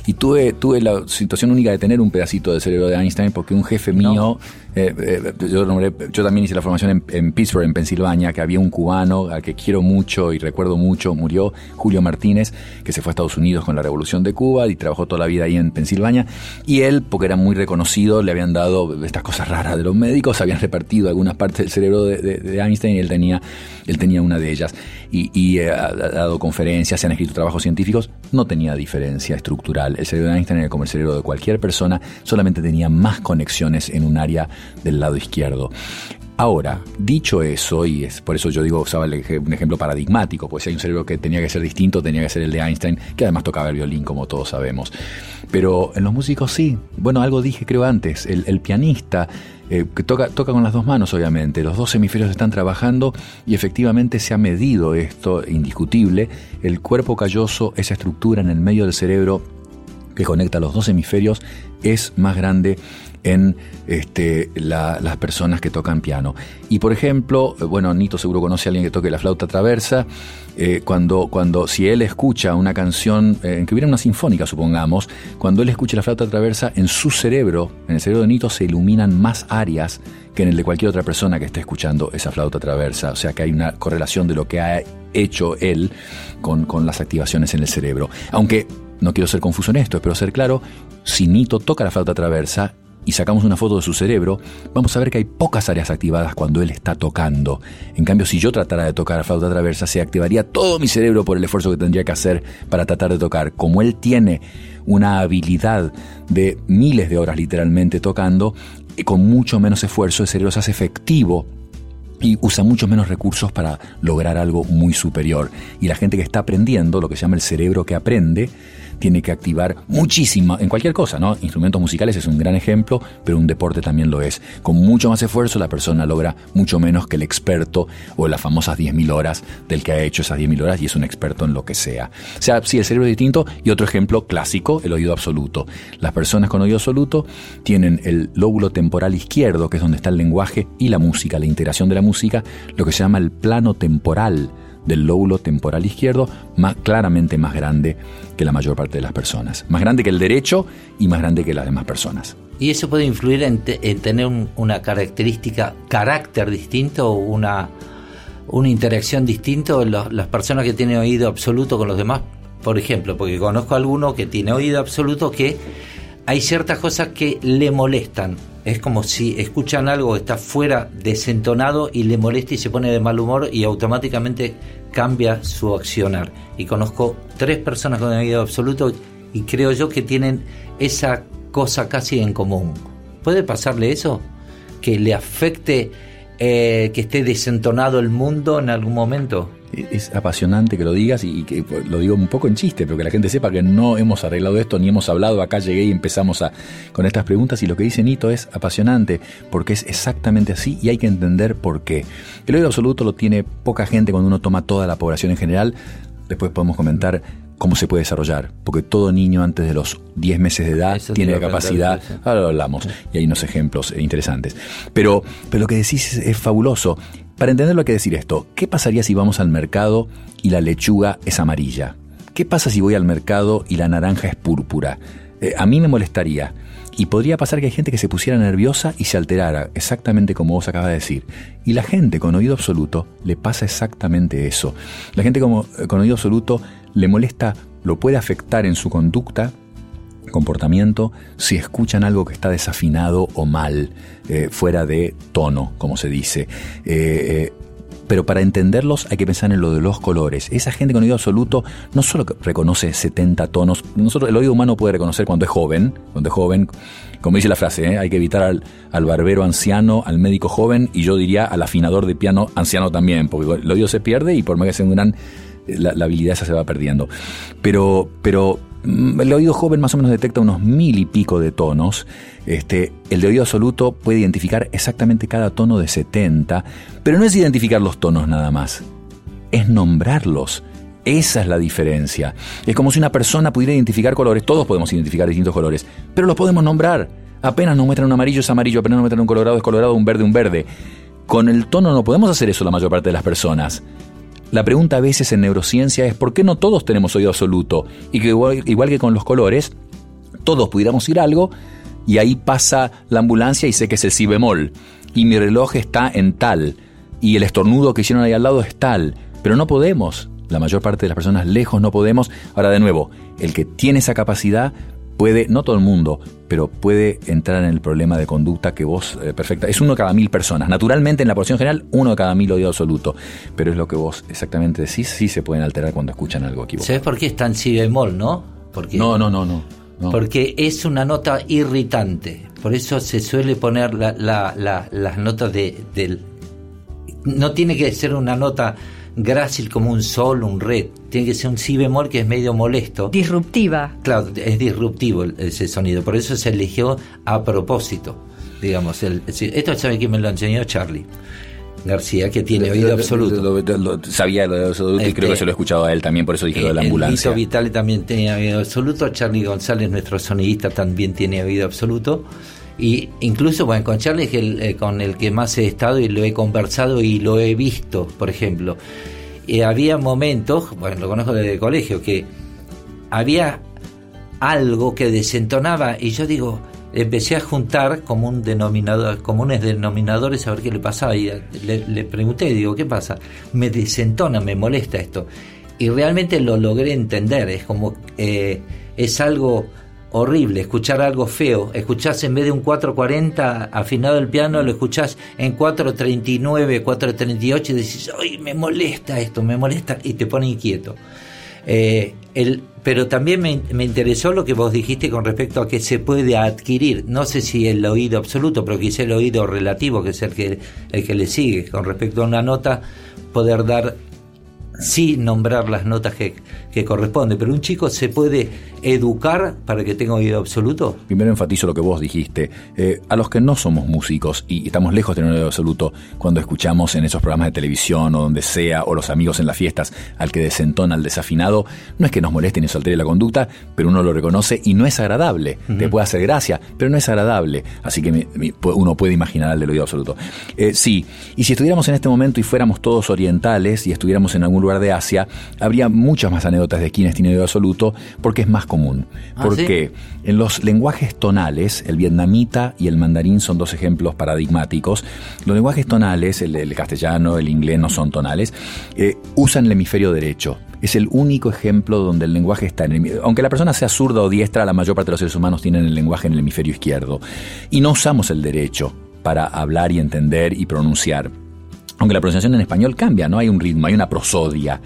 y tuve, tuve la situación única de tener un pedacito del cerebro de Einstein porque un jefe mío, eh, eh, yo, nombré- yo también hice la formación en, en Pittsburgh, en Pensilvania, que había un cubano al que quiero mucho y recuerdo mucho, murió Julio Martínez, que se fue a Estados Unidos con la revolución de Cuba y trabajó toda la vida ahí en Pensilvania. Y él, porque era muy reconocido, le habían dado estas cosas raras de los médicos, habían repartido algunas partes del cerebro de, de- de Einstein y él tenía, él tenía una de ellas. Y, y, eh, ha, ha conferencias, se han escrito trabajos científicos, no tenía diferencia estructural. El cerebro de Einstein era como el cerebro de cualquier persona, solamente tenía más conexiones en un área del lado izquierdo. Ahora, dicho eso, y es por eso yo digo, usaba un ejemplo paradigmático, pues si hay un cerebro que tenía que ser distinto, tenía que ser el de Einstein, que además tocaba el violín, como todos sabemos. Pero en los músicos sí. Bueno, algo dije creo antes, el pianista eh, que toca, toca con las dos manos, obviamente, los dos hemisferios están trabajando y efectivamente se ha medido esto, indiscutible, el cuerpo calloso, esa estructura en el medio del cerebro que conecta los dos hemisferios es más grande en este, la- las personas que tocan piano. Y por ejemplo, bueno, Nito seguro conoce a alguien que toque la flauta traversa, eh, cuando, cuando si él escucha una canción, eh, que hubiera una sinfónica supongamos, cuando él escucha la flauta traversa, en su cerebro, en el cerebro de Nito, se iluminan más áreas que en el de cualquier otra persona que esté escuchando esa flauta traversa. O sea que hay una correlación de lo que ha hecho él con, con las activaciones en el cerebro. Aunque no quiero ser confuso en esto, espero ser claro, si Nito toca la flauta traversa y sacamos una foto de su cerebro, vamos a ver que hay pocas áreas activadas cuando él está tocando. En cambio, si yo tratara de tocar la flauta traversa, se activaría todo mi cerebro por el esfuerzo que tendría que hacer para tratar de tocar. Como él tiene una habilidad de miles de horas literalmente tocando, y con mucho menos esfuerzo el cerebro se hace efectivo y usa muchos menos recursos para lograr algo muy superior. Y la gente que está aprendiendo, lo que se llama el cerebro que aprende, tiene que activar muchísimo, en cualquier cosa, ¿no? Instrumentos musicales es un gran ejemplo, pero un deporte también lo es. Con mucho más esfuerzo la persona logra mucho menos que el experto o las famosas 10.000 horas del que ha hecho esas 10.000 horas y es un experto en lo que sea. O sea, sí, el cerebro es distinto y otro ejemplo clásico, el oído absoluto. Las personas con oído absoluto tienen el lóbulo temporal izquierdo, que es donde está el lenguaje y la música, la integración de la música, lo que se llama el plano temporal del lóbulo temporal izquierdo, más, claramente más grande que la mayor parte de las personas. Más grande que el derecho y más grande que las demás personas. ¿Y eso puede influir en, te- en tener un- una característica, carácter distinto o una, una interacción los- las personas que tienen oído absoluto con los demás? Por ejemplo, porque conozco a alguno que tiene oído absoluto que hay ciertas cosas que le molestan. Es como si escuchan algo está fuera desentonado y le molesta y se pone de mal humor y automáticamente cambia su accionar. Y conozco tres personas con oído absoluto y creo yo que tienen esa cosa casi en común. ¿Puede pasarle eso? Que le afecte eh, que esté desentonado el mundo en algún momento. Es apasionante que lo digas y que lo digo un poco en chiste, pero que la gente sepa que no hemos arreglado esto ni hemos hablado. Acá llegué y empezamos a, con estas preguntas y lo que dice Nito es apasionante porque es exactamente así y hay que entender por qué. El oído absoluto lo tiene poca gente cuando uno toma toda la población en general. Después podemos comentar cómo se puede desarrollar, porque todo niño antes de los 10 meses de edad Eso tiene la capacidad, ahora lo hablamos, y hay unos ejemplos interesantes. Pero, pero lo que decís es, es fabuloso. Para entenderlo hay que decir esto, ¿qué pasaría si vamos al mercado y la lechuga es amarilla? ¿Qué pasa si voy al mercado y la naranja es púrpura? Eh, a mí me molestaría. Y podría pasar que hay gente que se pusiera nerviosa y se alterara, exactamente como vos acabas de decir. Y la gente con oído absoluto le pasa exactamente eso. La gente eh, con oído absoluto le molesta, lo puede afectar en su conducta, comportamiento, si escuchan algo que está desafinado o mal, eh, fuera de tono, como se dice. Eh, eh, pero para entenderlos hay que pensar en lo de los colores. Esa gente con oído absoluto no solo reconoce 70 tonos, nosotros el oído humano puede reconocer cuando es joven, cuando es joven, como dice la frase, hay que evitar al, al barbero anciano, al médico joven y yo diría al afinador de piano anciano también, porque el oído se pierde y por más que sea un gran la, la habilidad esa se va perdiendo. Pero, pero el oído joven más o menos detecta unos mil y pico de tonos. Este, el de oído absoluto puede identificar exactamente cada tono de 70, pero no es identificar los tonos nada más, es nombrarlos. Esa es la diferencia. Es como si una persona pudiera identificar colores, todos podemos identificar distintos colores, pero los podemos nombrar. Apenas nos muestran un amarillo es amarillo, apenas nos muestran un colorado es colorado, un verde un verde. Con el tono no podemos hacer eso la mayor parte de las personas. La pregunta a veces en neurociencia es ¿por qué no todos tenemos oído absoluto? Y que igual, que con los colores, todos pudiéramos ir algo y ahí pasa la ambulancia y sé que es el si bemol. Y mi reloj está en tal. Y el estornudo que hicieron ahí al lado es tal. Pero no podemos. La mayor parte de las personas lejos no podemos. Ahora de nuevo, el que tiene esa capacidad puede, no todo el mundo, pero puede entrar en el problema de conducta que vos, eh, perfecta, es uno de cada mil personas. Naturalmente en la población general, uno de cada mil oído absoluto. Pero es lo que vos exactamente decís, sí se pueden alterar cuando escuchan algo equivocado. ¿Sabes por qué es tan si bemol, no? Porque, No, no, no, no. no. Porque es una nota irritante. Por eso se suele poner la- la- la- las notas de, del... No tiene que ser una nota grácil como un sol, un re. Tiene que ser un si bemol que es medio molesto. Disruptiva. Claro, es disruptivo el- ese sonido. Por eso se eligió a propósito. Digamos, el, esto sabe quién me lo enseñó Charlie García, que tiene oído absoluto. Lo- lo- lo- sabía lo de absoluto y Este, creo que se lo he escuchado a él también, por eso dije lo de la el ambulancia. Vito Vitale también tenía oído absoluto, Charlie González, nuestro sonidista, también tiene oído absoluto. Y incluso, bueno, con Charlie es eh, con el que más he estado y lo he conversado y lo he visto, por ejemplo. Eh, había momentos, bueno, lo conozco desde el colegio, que había algo que desentonaba y yo digo, empecé a juntar como un denominador, comunes denominadores a ver qué le pasaba y le, le pregunté, digo, ¿qué pasa? Me desentona, me molesta esto. Y realmente lo logré entender, es como, eh, es algo horrible, escuchar algo feo, escuchás en vez de un 440 afinado el piano, lo escuchás en 439, 438 y decís, ay, me molesta esto, me molesta, y te pone inquieto. Eh, el, pero también me, me interesó lo que vos dijiste con respecto a que se puede adquirir, no sé si el oído absoluto, pero quizá el oído relativo, que es el que, el que le sigue, con respecto a una nota, poder dar, sí nombrar las notas que, que corresponde, pero un chico se puede educar para que tenga oído absoluto. Primero enfatizo lo que vos dijiste. Eh, a los que no somos músicos y estamos lejos de tener un oído absoluto, cuando escuchamos en esos programas de televisión o donde sea, o los amigos en las fiestas, al que desentona, al desafinado, no es que nos moleste ni se altere la conducta, pero uno lo reconoce y no es agradable. Te puede hacer gracia, pero no es agradable. Así que uno puede imaginar al del oído absoluto. Eh, sí, y si estuviéramos en este momento y fuéramos todos orientales y estuviéramos en algún lugar lugar de Asia, habría muchas más anécdotas de oído absoluto porque es más común. Ah, porque en los lenguajes tonales, el vietnamita y el mandarín son dos ejemplos paradigmáticos. Los lenguajes tonales, el, el castellano, el inglés no son tonales, eh, usan el hemisferio derecho. Es el único ejemplo donde el lenguaje está en el, aunque la persona sea zurda o diestra, la mayor parte de los seres humanos tienen el lenguaje en el hemisferio izquierdo y no usamos el derecho para hablar y entender y pronunciar. Aunque la pronunciación en español cambia, no hay un ritmo, hay una prosodia.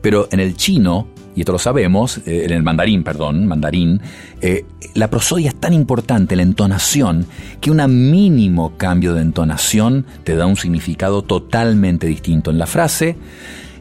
Pero en el chino, y esto lo sabemos, eh, en el mandarín, perdón, mandarín, eh, la prosodia es tan importante, la entonación, que un mínimo cambio de entonación te da un significado totalmente distinto en la frase.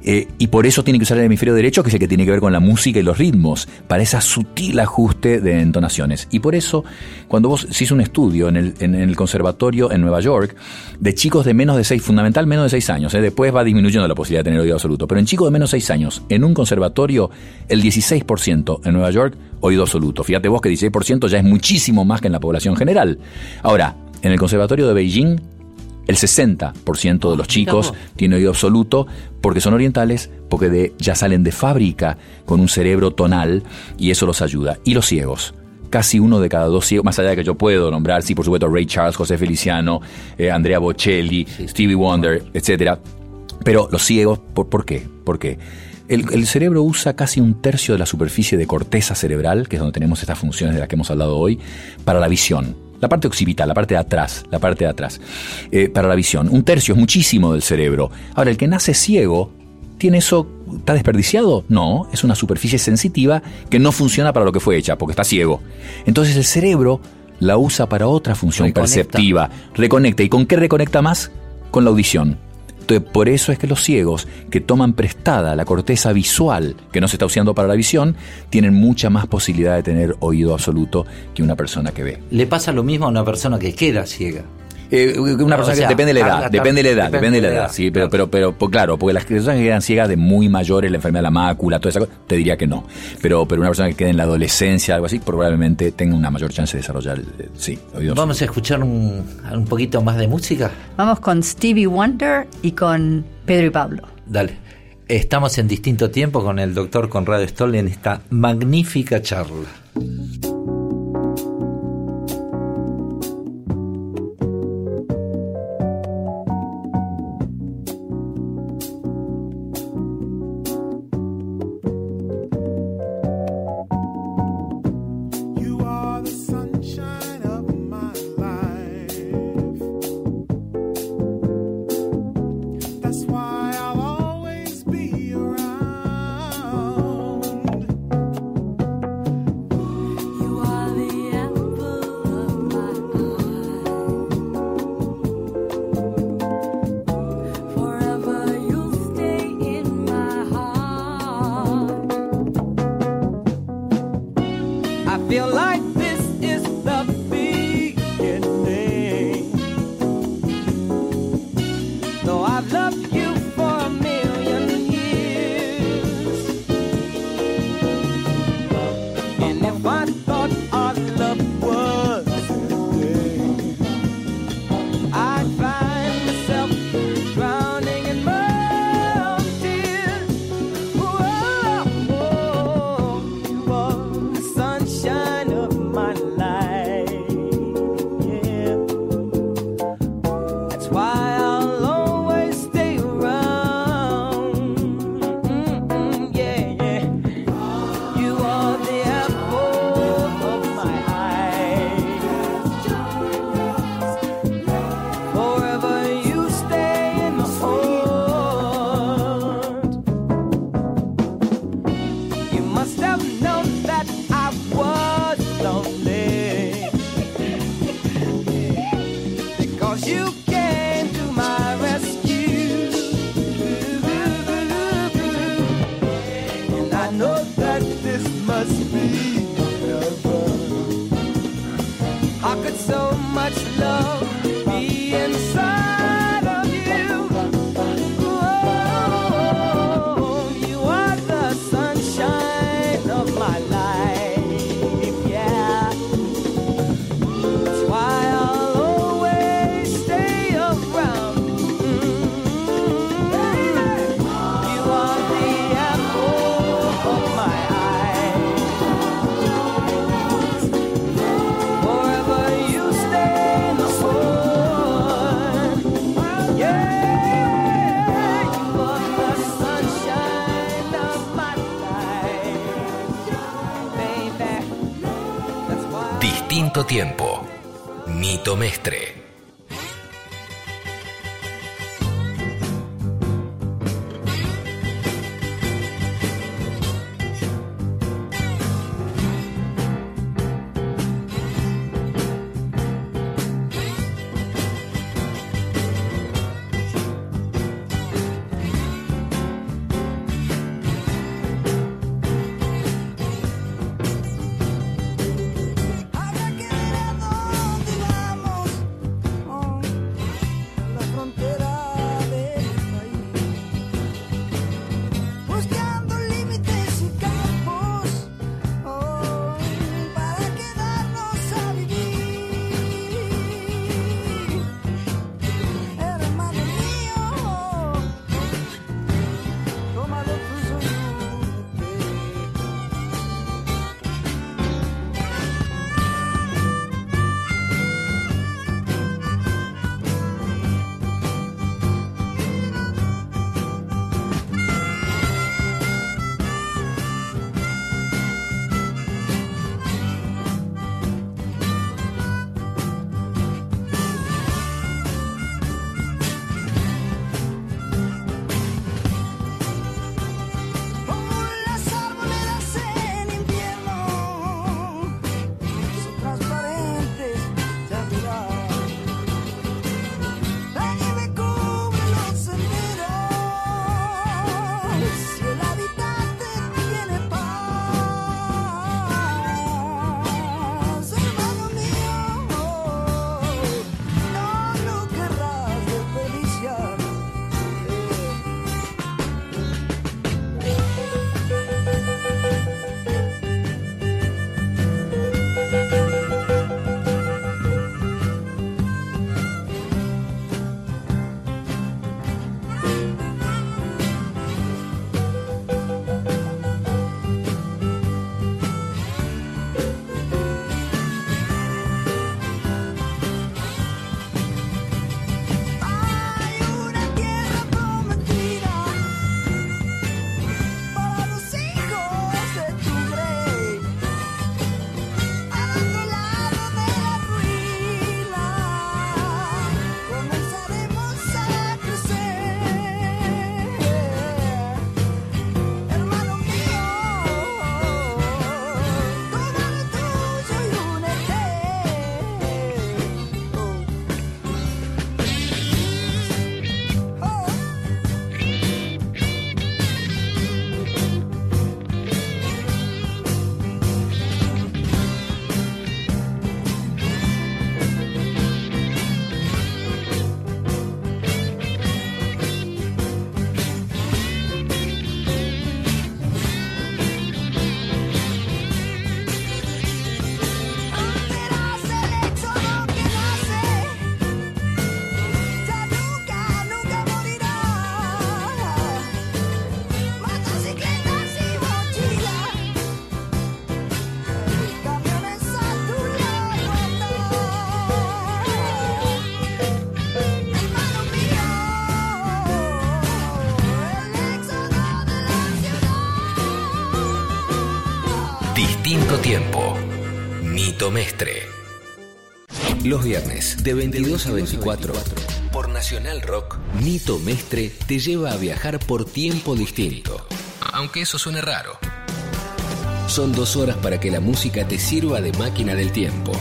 Eh, y por eso tiene que usar el hemisferio derecho, que es el que tiene que ver con la música y los ritmos, para ese sutil ajuste de entonaciones. Y por eso, cuando vos se hizo un estudio en el, conservatorio en Nueva York, de chicos de menos de 6, fundamental menos de 6 años, eh, después va disminuyendo la posibilidad de tener oído absoluto, pero en chicos de menos de 6 años, en un conservatorio, el 16% en Nueva York, oído absoluto. Fíjate vos que 16% ya es muchísimo más que en la población general. Ahora, en el conservatorio de Beijing, el 60% de los chicos tiene oído absoluto porque son orientales, porque de- ya salen de fábrica con un cerebro tonal y eso los ayuda. Y los ciegos. Casi uno de cada dos ciegos, más allá de que yo puedo nombrar, sí, por supuesto, Ray Charles, José Feliciano, eh, Andrea Bocelli, Stevie Wonder, etcétera. Pero los ciegos, ¿por, por qué? ¿Por qué? El, el cerebro usa casi un tercio de la superficie de corteza cerebral, que es donde tenemos estas funciones de las que hemos hablado hoy, para la visión. La parte occipital, la parte de atrás, la parte de atrás, eh, para la visión. Un tercio es muchísimo del cerebro. Ahora, el que nace ciego, ¿tiene eso, está desperdiciado? No, es una superficie sensitiva que no funciona para lo que fue hecha, porque está ciego. Entonces el cerebro la usa para otra función Reconecta. perceptiva, reconecta. ¿Y con qué reconecta más? Con la audición. Por eso es que los ciegos que toman prestada la corteza visual que no se está usando para la visión, tienen mucha más posibilidad de tener oído absoluto que una persona que ve. Le pasa lo mismo a una persona que queda ciega. Eh, una O persona sea, que depende de la edad, depende de la edad, depende depende de la edad, edad, sí, pero, pero, pero, pues, claro, porque las personas que quedan ciegas de muy mayores, la enfermedad de la mácula, toda esa cosa, te diría que no. Pero, pero una persona que quede en la adolescencia, algo así, probablemente tenga una mayor chance de desarrollar, eh, sí, oído Vamos a escuchar un, un poquito más de música. Vamos con Stevie Wonder y con Pedro y Pablo. Dale. Estamos en distinto tiempo con el doctor Conrado Stoll en esta magnífica charla. Mestre. Los viernes de 22 a 24 por Nacional Rock, Nito Mestre te lleva a viajar por tiempo distinto. Aunque eso suene raro. Son dos horas para que la música te sirva de máquina del tiempo.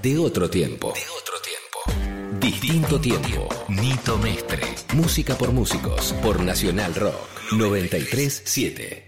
De otro tiempo. De otro tiempo. Distinto tiempo. Nito Mestre. Música por músicos. Por Nacional Rock. 937.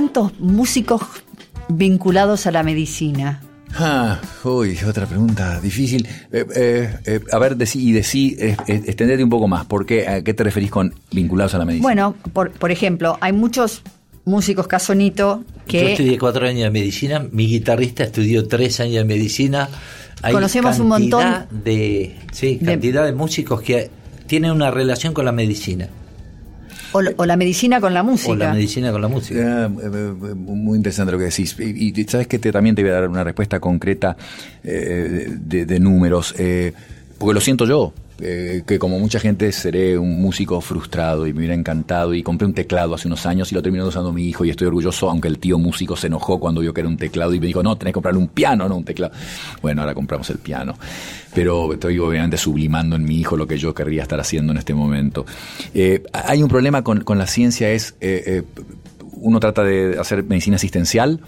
tantos músicos vinculados a la medicina? Ah, uy, otra pregunta difícil. Eh, eh, eh, a ver, decí, y decí, extendete un poco más. ¿Por qué? ¿A qué te referís con vinculados a la medicina? Bueno, por, por ejemplo, hay muchos músicos casonito Yo que estudié cuatro años de medicina, mi guitarrista estudió tres años de medicina. Hay Conocemos un cantidad montón de, sí, de- cantidad de músicos que tienen una relación con la medicina. O, o la medicina con la música. O la medicina con la música. Ah, eh, eh, muy interesante lo que decís. Y, y sabes que te, también te voy a dar una respuesta concreta eh, de, de números, eh, porque lo siento yo. Eh, que como mucha gente seré un músico frustrado y me hubiera encantado y compré un teclado hace unos años y lo terminó usando mi hijo y estoy orgulloso aunque el tío músico se enojó cuando vio que era un teclado y me dijo no, tenés que comprarle un piano, no un teclado. Bueno, ahora compramos el piano, pero estoy obviamente sublimando en mi hijo lo que yo querría estar haciendo en este momento. Eh, hay un problema con, con la ciencia es... eh, uno trata de hacer medicina asistencial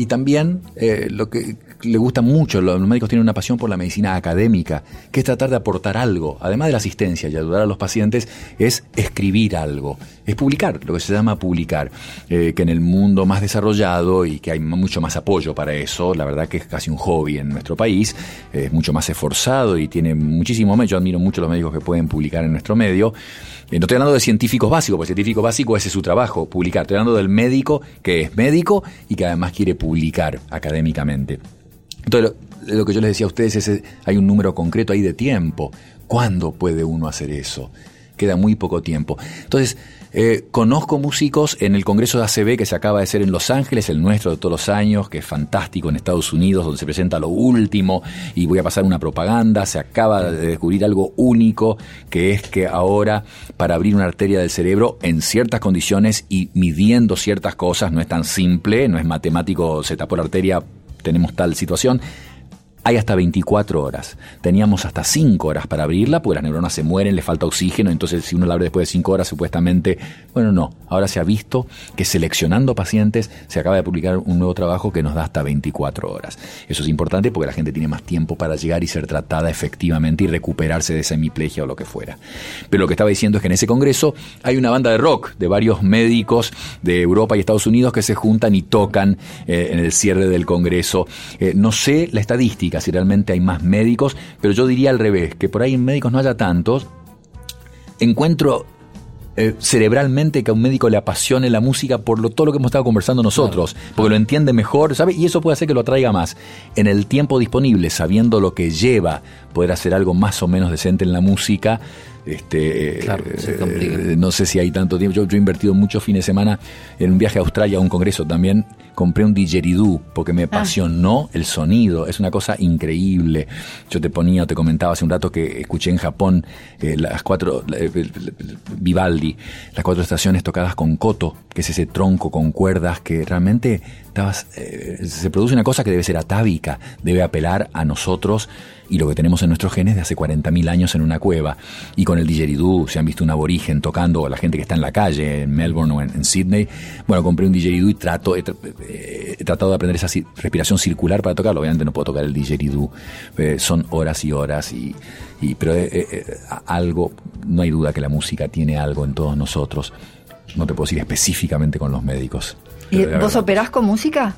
y también eh, lo que le gusta mucho, los médicos tienen una pasión por la medicina académica, que es tratar de aportar algo, además de la asistencia y ayudar a los pacientes, es escribir algo, es publicar, lo que se llama publicar, eh, que en el mundo más desarrollado y que hay mucho más apoyo para eso, la verdad que es casi un hobby en nuestro país, es mucho más esforzado y tiene muchísimo yo admiro mucho a los médicos que pueden publicar en nuestro medio, no estoy hablando de científicos básicos, porque científico básico ese es su trabajo, publicar. Estoy hablando del médico que es médico y que además quiere publicar académicamente. Entonces, lo- que yo les decía a ustedes es, hay un número concreto ahí de tiempo. ¿Cuándo puede uno hacer eso? Queda muy poco tiempo. Entonces, eh, conozco músicos en el Congreso de ACB que se acaba de hacer en Los Ángeles, el nuestro de todos los años, que es fantástico en Estados Unidos, donde se presenta lo último y voy a pasar una propaganda. Se acaba de descubrir algo único, que es que ahora para abrir una arteria del cerebro en ciertas condiciones y midiendo ciertas cosas, no es tan simple, no es matemático, se tapó la arteria, tenemos tal situación hay hasta 24 horas. Teníamos hasta 5 horas para abrirla, porque las neuronas se mueren, le falta oxígeno, entonces si uno la abre después de 5 horas, supuestamente, bueno, no. Ahora se ha visto que seleccionando pacientes se acaba de publicar un nuevo trabajo que nos da hasta 24 horas. Eso es importante porque la gente tiene más tiempo para llegar y ser tratada efectivamente y recuperarse de esa o lo que fuera. Pero lo que estaba diciendo es que en ese congreso hay una banda de rock de varios médicos de Europa y Estados Unidos que se juntan y tocan eh, en el cierre del congreso. Eh, no sé la estadística, si realmente hay más médicos, pero yo diría al revés, que por ahí en médicos no haya tantos. Encuentro eh, cerebralmente que a un médico le apasione la música por lo, todo lo que hemos estado conversando nosotros, porque lo entiende mejor, ¿sabe? Y eso puede hacer que lo atraiga más. En el tiempo disponible, sabiendo lo que lleva poder hacer algo más o menos decente en la música, este, Claro, se eh, complica. eh, no sé si hay tanto tiempo. Yo, yo he invertido muchos fines de semana en un viaje a Australia, a un congreso también. Compré un didgeridoo porque me apasionó el sonido. Es una cosa increíble. Yo te ponía, o te comentaba hace un rato que escuché en Japón eh, las cuatro, Vivaldi, las cuatro estaciones tocadas con koto, que es ese tronco con cuerdas que realmente estabas, eh, se produce una cosa que debe ser atávica, debe apelar a nosotros y lo que tenemos en nuestros genes de hace 40.000 años en una cueva. Y con el didgeridoo, se han visto un aborigen tocando, o la gente que está en la calle, en Melbourne o en, Sydney. Bueno, compré un didgeridoo y trato, eh, he tratado de aprender esa ci- respiración circular para tocarlo. Obviamente no puedo tocar el didgeridoo. Eh, son horas y horas y... pero eh, a- algo, no hay duda que la música tiene algo en todos nosotros. No te puedo decir específicamente con los médicos. ¿Y vos operás con música?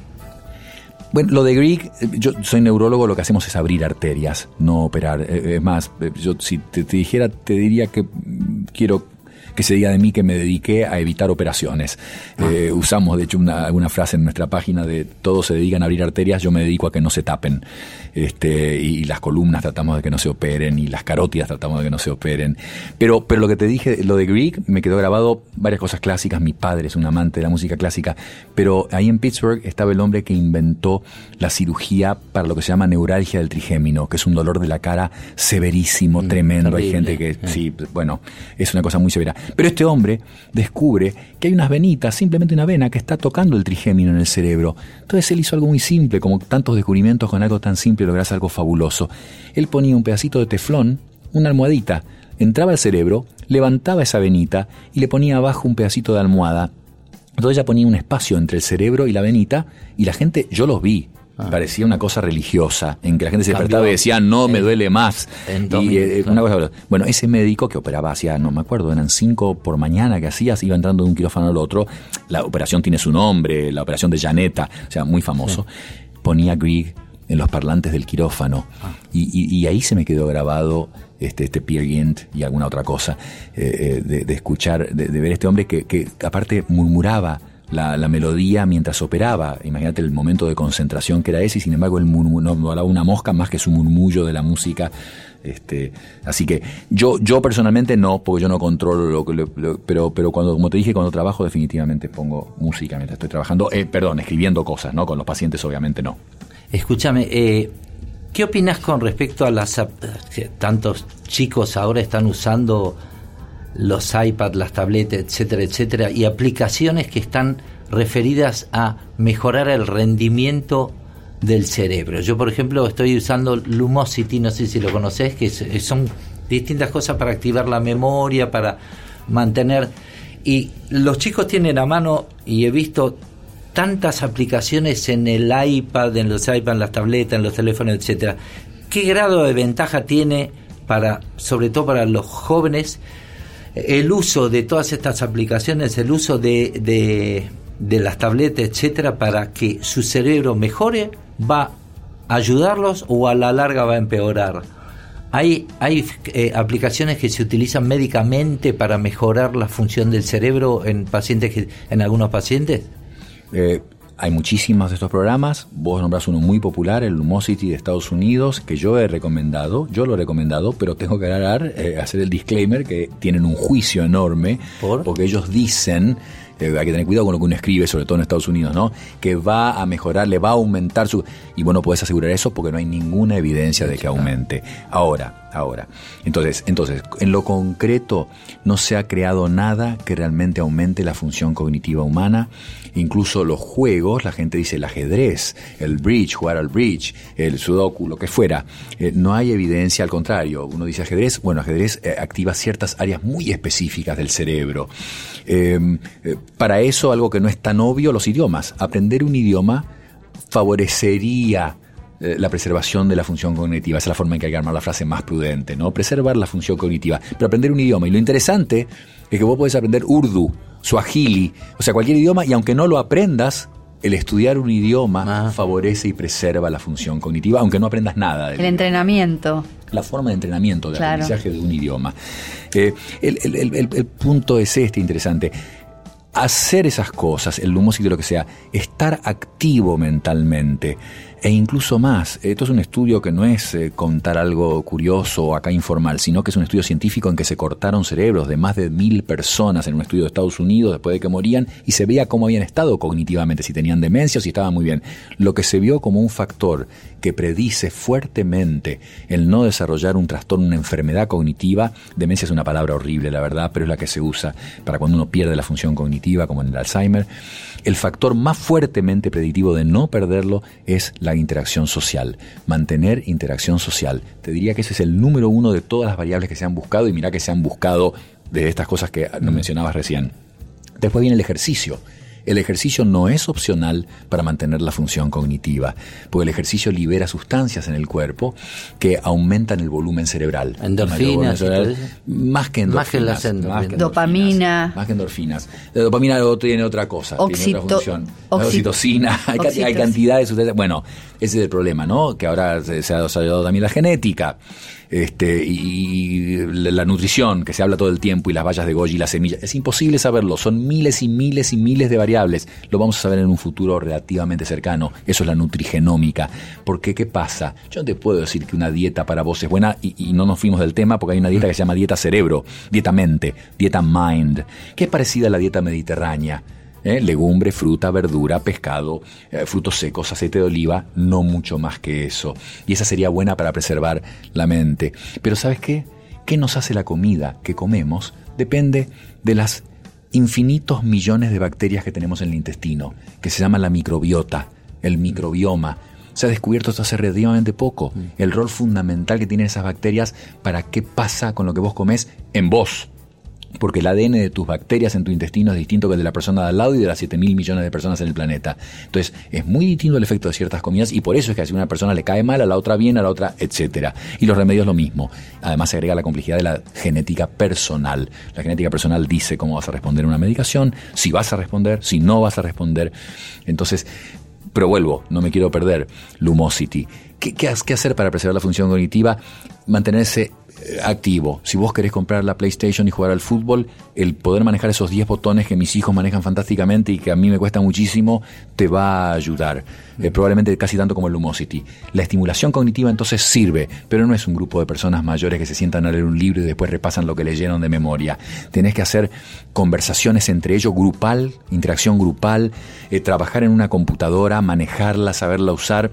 bueno, lo de Greek, eh, yo soy neurólogo, lo que hacemos es abrir arterias, no operar. Eh, Es más, eh, yo si te, te dijera, te diría que mm, quiero que se diga de mí que me dediqué a evitar operaciones. Eh, usamos, de hecho, una, una frase en nuestra página de todos se dedican a abrir arterias, yo me dedico a que no se tapen. Este, y, las columnas tratamos de que no se operen, y las carótidas tratamos de que no se operen. Pero, pero lo que te dije, lo de Greek, me quedó grabado varias cosas clásicas. Mi padre es un amante de la música clásica, pero ahí en Pittsburgh estaba el hombre que inventó la cirugía para lo que se llama neuralgia del trigémino, que es un dolor de la cara severísimo, tremendo. Hay gente que, sí, bueno, es una cosa muy severa. Pero este hombre descubre que hay unas venitas, simplemente una vena que está tocando el trigémino en el cerebro. Entonces él hizo algo muy simple, como tantos descubrimientos con algo tan simple logras algo fabuloso. Él ponía un pedacito de teflón, una almohadita, entraba al cerebro, levantaba esa venita y le ponía abajo un pedacito de almohada. Entonces ya ponía un espacio entre el cerebro y la venita y la gente, yo los vi. Parecía una cosa religiosa, en que la gente se Cambió despertaba y decía, no, me duele más. en dos Y, eh, claro. una cosa bueno, ese médico que operaba hacía, no me acuerdo, eran cinco por mañana que hacías, iba entrando de un quirófano al otro. La operación tiene su nombre, la operación de Janeta, o sea, muy famoso. Ponía Grieg en los parlantes del quirófano. Y, y- y ahí se me quedó grabado este, este Peer Gynt y alguna otra cosa, eh, eh, de, de escuchar, de, de ver este hombre que, que aparte murmuraba la, la melodía mientras operaba. Imagínate el momento de concentración que era ese, y sin embargo él no hablaba una mosca más que su murmullo de la música. Este, así que yo, yo personalmente no, porque yo no controlo lo que, pero, pero cuando, como te dije, cuando trabajo definitivamente pongo música mientras estoy trabajando, eh, perdón, escribiendo cosas, ¿no? Con los pacientes obviamente no. Escúchame, eh, ¿qué opinas con respecto a las... ap- que tantos chicos ahora están usando los iPads, las tabletas, etcétera, etcétera, y aplicaciones que están referidas a mejorar el rendimiento del cerebro. Yo, por ejemplo, estoy usando Lumosity, no sé si lo conoces, que son distintas cosas para activar la memoria, para mantener... Y los chicos tienen a mano, y he visto tantas aplicaciones en el iPad, en los iPads, en las tabletas, en los teléfonos, etcétera. ¿Qué grado de ventaja tiene para, sobre todo para los jóvenes, el uso de todas estas aplicaciones, el uso de, de, de las tabletas, etcétera, para que su cerebro mejore, va a ayudarlos o a la larga va a empeorar? Hay, hay eh, aplicaciones que se utilizan médicamente para mejorar la función del cerebro en pacientes en algunos pacientes. Eh, hay muchísimos de estos programas. Vos nombrás uno muy popular, el Lumosity de Estados Unidos, que yo he recomendado. Yo lo he recomendado, pero tengo que aclarar, eh, hacer el disclaimer que tienen un juicio enorme. Porque ellos dicen eh, hay que tener cuidado con lo que uno escribe, sobre todo en Estados Unidos, ¿no? Que va a mejorar, le va a aumentar su... Y vos no podés asegurar eso porque no hay ninguna evidencia de que aumente. Ahora, ahora. Entonces, entonces, en lo concreto, no se ha creado nada que realmente aumente la función cognitiva humana. Incluso los juegos, la gente dice el ajedrez, el bridge, jugar al bridge, el sudoku, lo que fuera. Eh, no hay evidencia, al contrario. Uno dice ajedrez, bueno, ajedrez eh, activa ciertas áreas muy específicas del cerebro. Eh, eh, para eso, algo que no es tan obvio, los idiomas. Aprender un idioma favorecería eh, la preservación de la función cognitiva. Esa es la forma en que hay que armar la frase más prudente, ¿no? Preservar la función cognitiva. Pero aprender un idioma. Y lo interesante es que vos podés aprender urdu, suajili, o sea, cualquier idioma, y aunque no lo aprendas, el estudiar un idioma favorece y preserva la función cognitiva, aunque no aprendas nada del El entrenamiento. la forma de entrenamiento, de Claro. aprendizaje de un idioma. Eh, el, el- el- el- el punto es este interesante. Hacer esas cosas, el lumosity, lo que sea, estar activo mentalmente e incluso más. Esto es un estudio que no es eh, contar algo curioso o acá informal, sino que es un estudio científico en que se cortaron cerebros de más de mil personas en un estudio de Estados Unidos después de que morían y se veía cómo habían estado cognitivamente, si tenían demencia o si estaban muy bien. Lo que se vio como un factor que predice fuertemente el no desarrollar un trastorno, una enfermedad cognitiva, demencia es una palabra horrible, la verdad, pero es la que se usa para cuando uno pierde la función cognitiva, como en el Alzheimer. El factor más fuertemente predictivo de no perderlo es la interacción social, mantener interacción social. Te diría que ese es el número uno de todas las variables que se han buscado y mira que se han buscado de estas cosas que nos mencionabas recién. Después viene el ejercicio. El ejercicio no es opcional para mantener la función cognitiva, porque el ejercicio libera sustancias en el cuerpo que aumentan el volumen cerebral. Endorfinas cerebral. Más que endorfinas. Más que las endorfinas. más que Dopamina. más que endorfinas. La dopamina luego tiene otra cosa, tiene Oxito- otra función. Oxitocina, hay, hay oxitocina. cantidad de sustancias. Bueno, ese es el problema, ¿no? Que ahora se, se ha desarrollado también la genética. Este, y, y la nutrición, que se habla todo el tiempo, y las bayas de Goji y las semillas. Es imposible saberlo, son miles y miles y miles de variables. Lo vamos a saber en un futuro relativamente cercano. Eso es la nutrigenómica. Porque, ¿qué pasa? Yo no te puedo decir que una dieta para vos es buena y, y no nos fuimos del tema porque hay una dieta que se llama dieta cerebro, dieta mente, dieta mind, que es parecida a la dieta mediterránea. ¿Eh? Legumbre, fruta, verdura, pescado, eh, frutos secos, aceite de oliva, no mucho más que eso. Y esa sería buena para preservar la mente. Pero ¿sabes qué? ¿Qué nos hace la comida que comemos? Depende de las infinitos millones de bacterias que tenemos en el intestino, que se llama la microbiota, el microbioma. Se ha descubierto esto hace relativamente poco, el rol fundamental que tienen esas bacterias para qué pasa con lo que vos comés en vos. Porque el ADN de tus bacterias en tu intestino es distinto que el de la persona de al lado y de las 7 mil millones de personas en el planeta. Entonces, es muy distinto el efecto de ciertas comidas y por eso es que a una persona le cae mal, a la otra bien, a la otra, etcétera. Y los remedios lo mismo. Además, se agrega la complejidad de la genética personal. La genética personal dice cómo vas a responder a una medicación, si vas a responder, si no vas a responder. Entonces, pero vuelvo, no me quiero perder. Lumosity. ¿Qué, qué, qué hacer para preservar la función cognitiva? Mantenerse activo. Si vos querés comprar la PlayStation y jugar al fútbol, el poder manejar esos 10 botones que mis hijos manejan fantásticamente y que a mí me cuesta muchísimo, te va a ayudar. Eh, probablemente casi tanto como el Lumosity. La estimulación cognitiva entonces sirve, pero no es un grupo de personas mayores que se sientan a leer un libro y después repasan lo que leyeron de memoria. Tenés que hacer conversaciones entre ellos, grupal, interacción grupal, eh, trabajar en una computadora, manejarla, saberla usar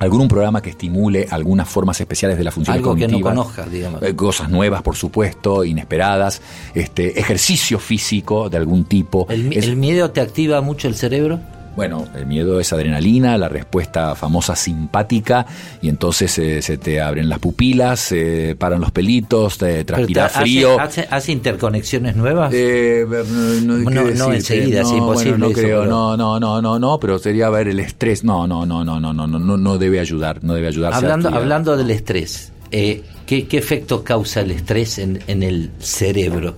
algún programa que estimule algunas formas especiales de la función Algo que cognitiva. no conozcas, digamos. Eh, Cosas nuevas, por supuesto, inesperadas. Este, ejercicio físico de algún tipo. ¿El, Es- el miedo te activa mucho el cerebro? Bueno, el miedo es adrenalina, la respuesta famosa simpática, y entonces eh, se te abren las pupilas, se paran los pelitos, te transpira frío. Hace, hace, interconexiones nuevas? No, no, enseguida, es imposible. Bueno, no eso, creo, no, no, no, no, no, pero sería ver el estrés. No, no, no, no, no, no, no, no debe ayudar, no debe ayudar. Hablando, hablando del estrés, ¿qué, ¿qué, efecto causa el estrés en, en el cerebro?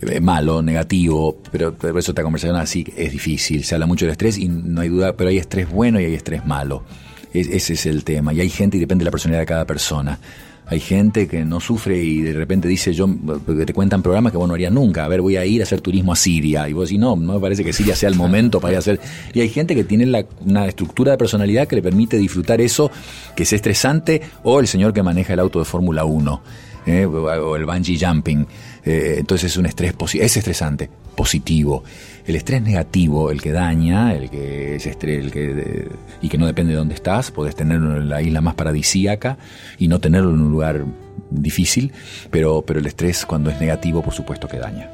Eh, malo, negativo, pero por eso esta conversación así es difícil. Se habla mucho del estrés y no hay duda, pero hay estrés bueno y hay estrés malo. Es- ese es el tema. Y hay gente y depende de la personalidad de cada persona. Hay gente que no sufre y de repente dice, yo, te cuentan programas que vos no harías nunca. A ver, voy a ir a hacer turismo a Siria. Y vos decís, no, no me parece que Siria sea el momento para ir a hacer. Y hay gente que tiene la- una estructura de personalidad que le permite disfrutar eso, que es estresante, o el señor que maneja el auto de Fórmula 1, ¿eh? o el bungee jumping. Eh, entonces es un estrés, es estresante, positivo. El estrés negativo, el que daña, el que es estre- el que y que no depende de dónde estás, podés tenerlo en la isla más paradisíaca y no tenerlo en un lugar difícil, pero, pero el estrés cuando es negativo, por supuesto que daña.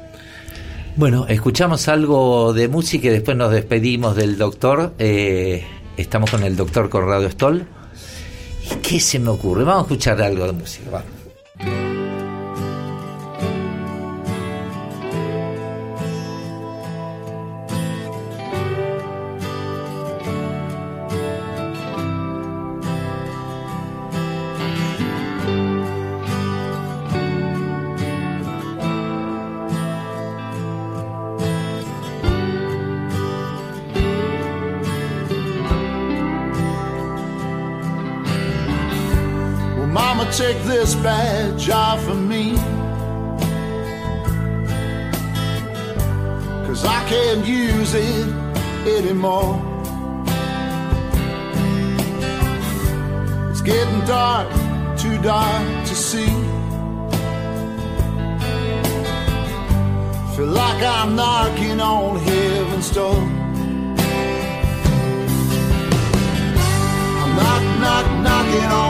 Bueno, escuchamos algo de música y después nos despedimos del doctor. Eh, estamos con el doctor Conrado Stoll. ¿Y qué se me ocurre? Vamos a escuchar algo de música. va. Anymore. It's getting dark, too dark to see. Feel like I'm knocking on heaven's door. I'm knock, knock, knocking on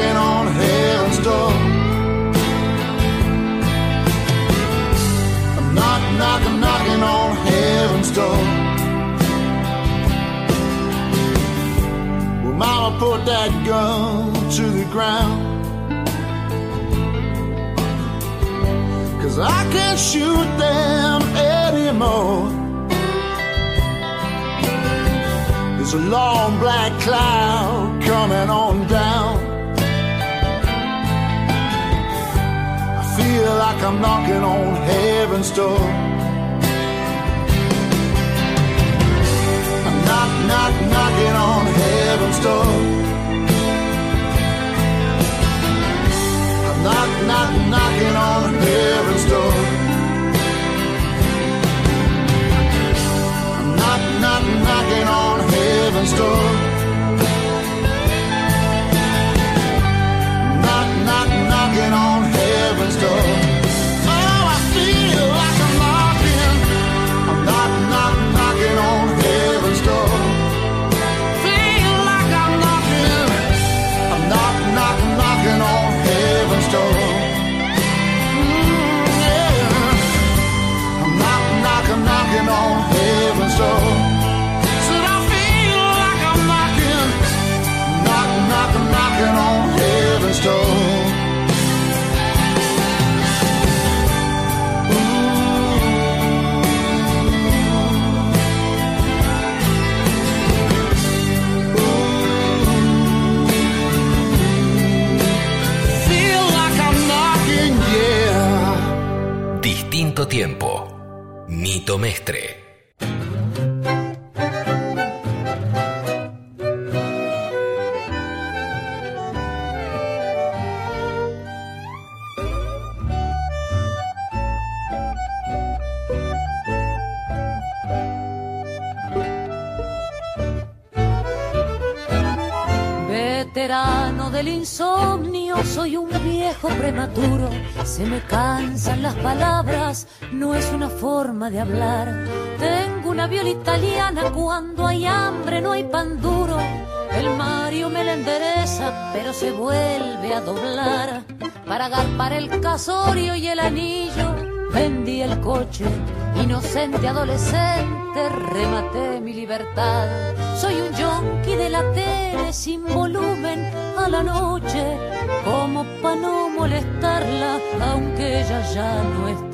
knocking on heaven's door. I'm knock, knock, knocking on heaven's door. Well, Mama put that gun to the ground. Cause I can't shoot them anymore. There's a long black cloud coming on down. Feel like I'm knocking on heaven's door. I'm knock, knock, knocking on heaven's door. I'm knock, knock, knocking on heaven's door. I'm knock, knock, knocking on heaven's door. Mestre. Veterano del insomnio, soy un viejo prematuro. Se me cansan las palabras, no es una forma de hablar. Tengo una viola italiana, cuando hay hambre no hay pan duro. El Mario me la endereza, pero se vuelve a doblar. Para agarpar el casorio y el anillo, vendí el coche. Inocente adolescente, rematé mi libertad. Soy un yonki de la tele sin volumen a la noche, como pa' no molestarla, aunque ella ya no está.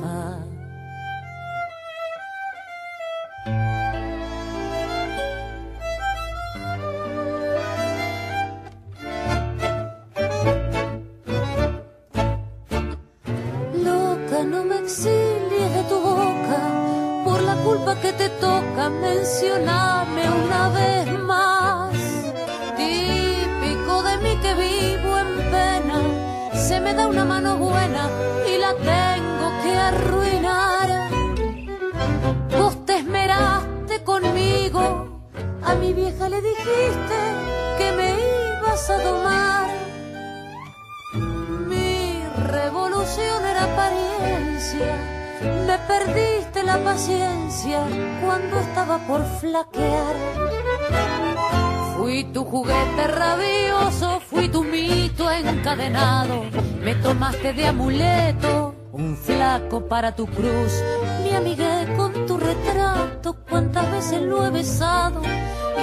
para tu cruz. Me amigué con tu retrato, cuántas veces lo he besado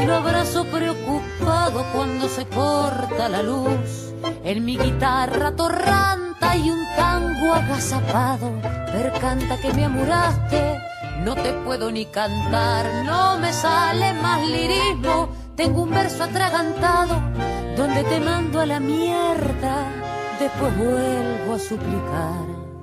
y lo abrazo preocupado cuando se corta la luz. En mi guitarra torranta y un tango agazapado, percanta que me amuraste. No te puedo ni cantar, no me sale más lirismo. Tengo un verso atragantado donde te mando a la mierda, después vuelvo a suplicar.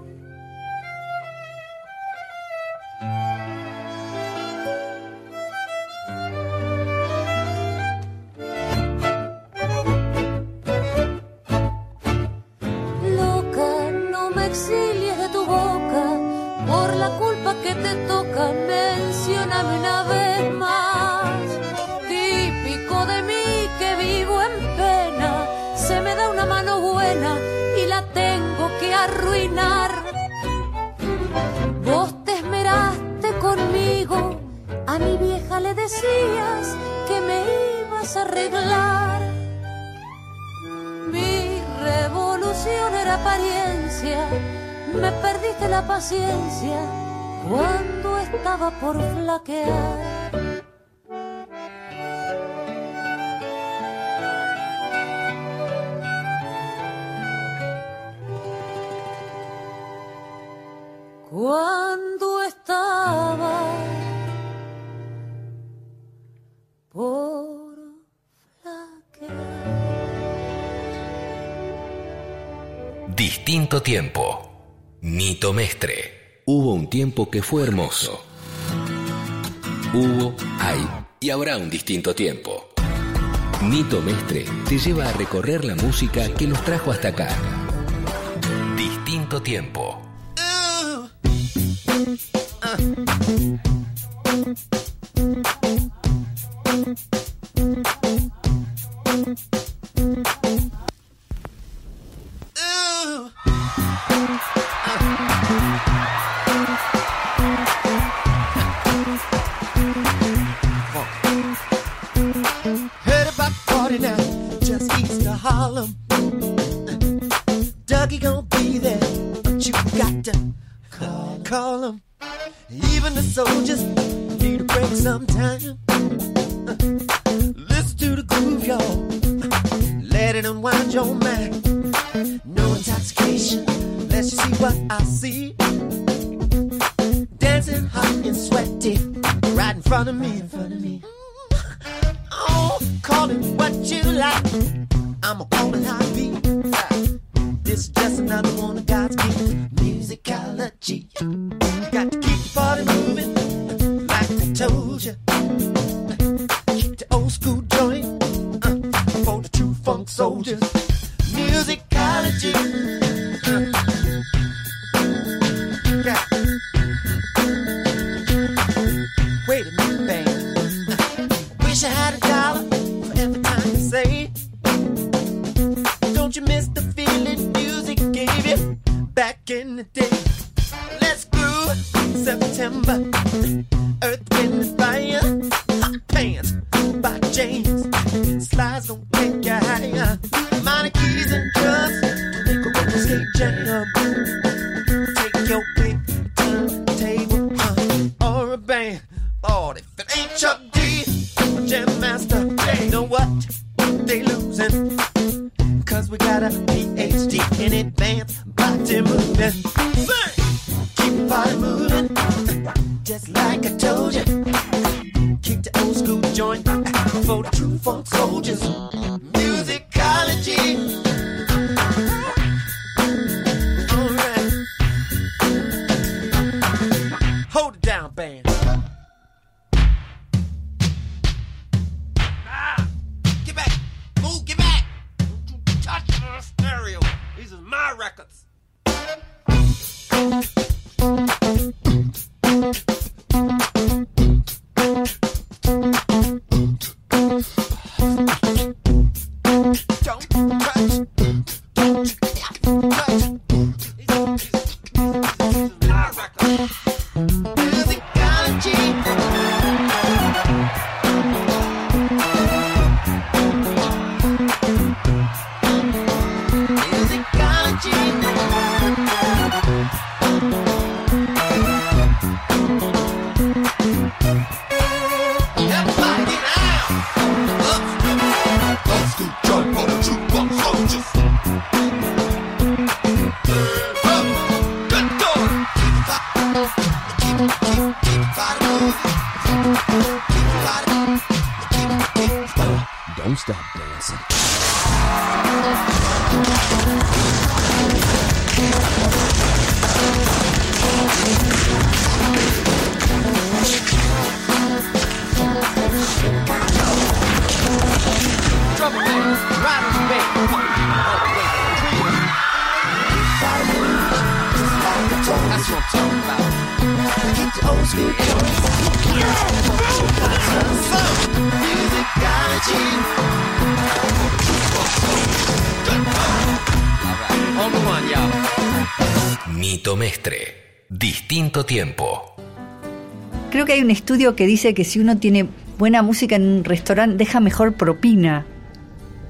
estaba por flaquear. Cuando estaba por flaquear. Distinto tiempo. Nito Mestre. Hubo un tiempo que fue hermoso hubo, hay y habrá un distinto tiempo. Nito Mestre te lleva a recorrer la música que nos trajo hasta acá. Distinto tiempo. Ah. for true folk soldiers. Musicology. Estudio que dice que si uno tiene buena música en un restaurante, deja mejor propina.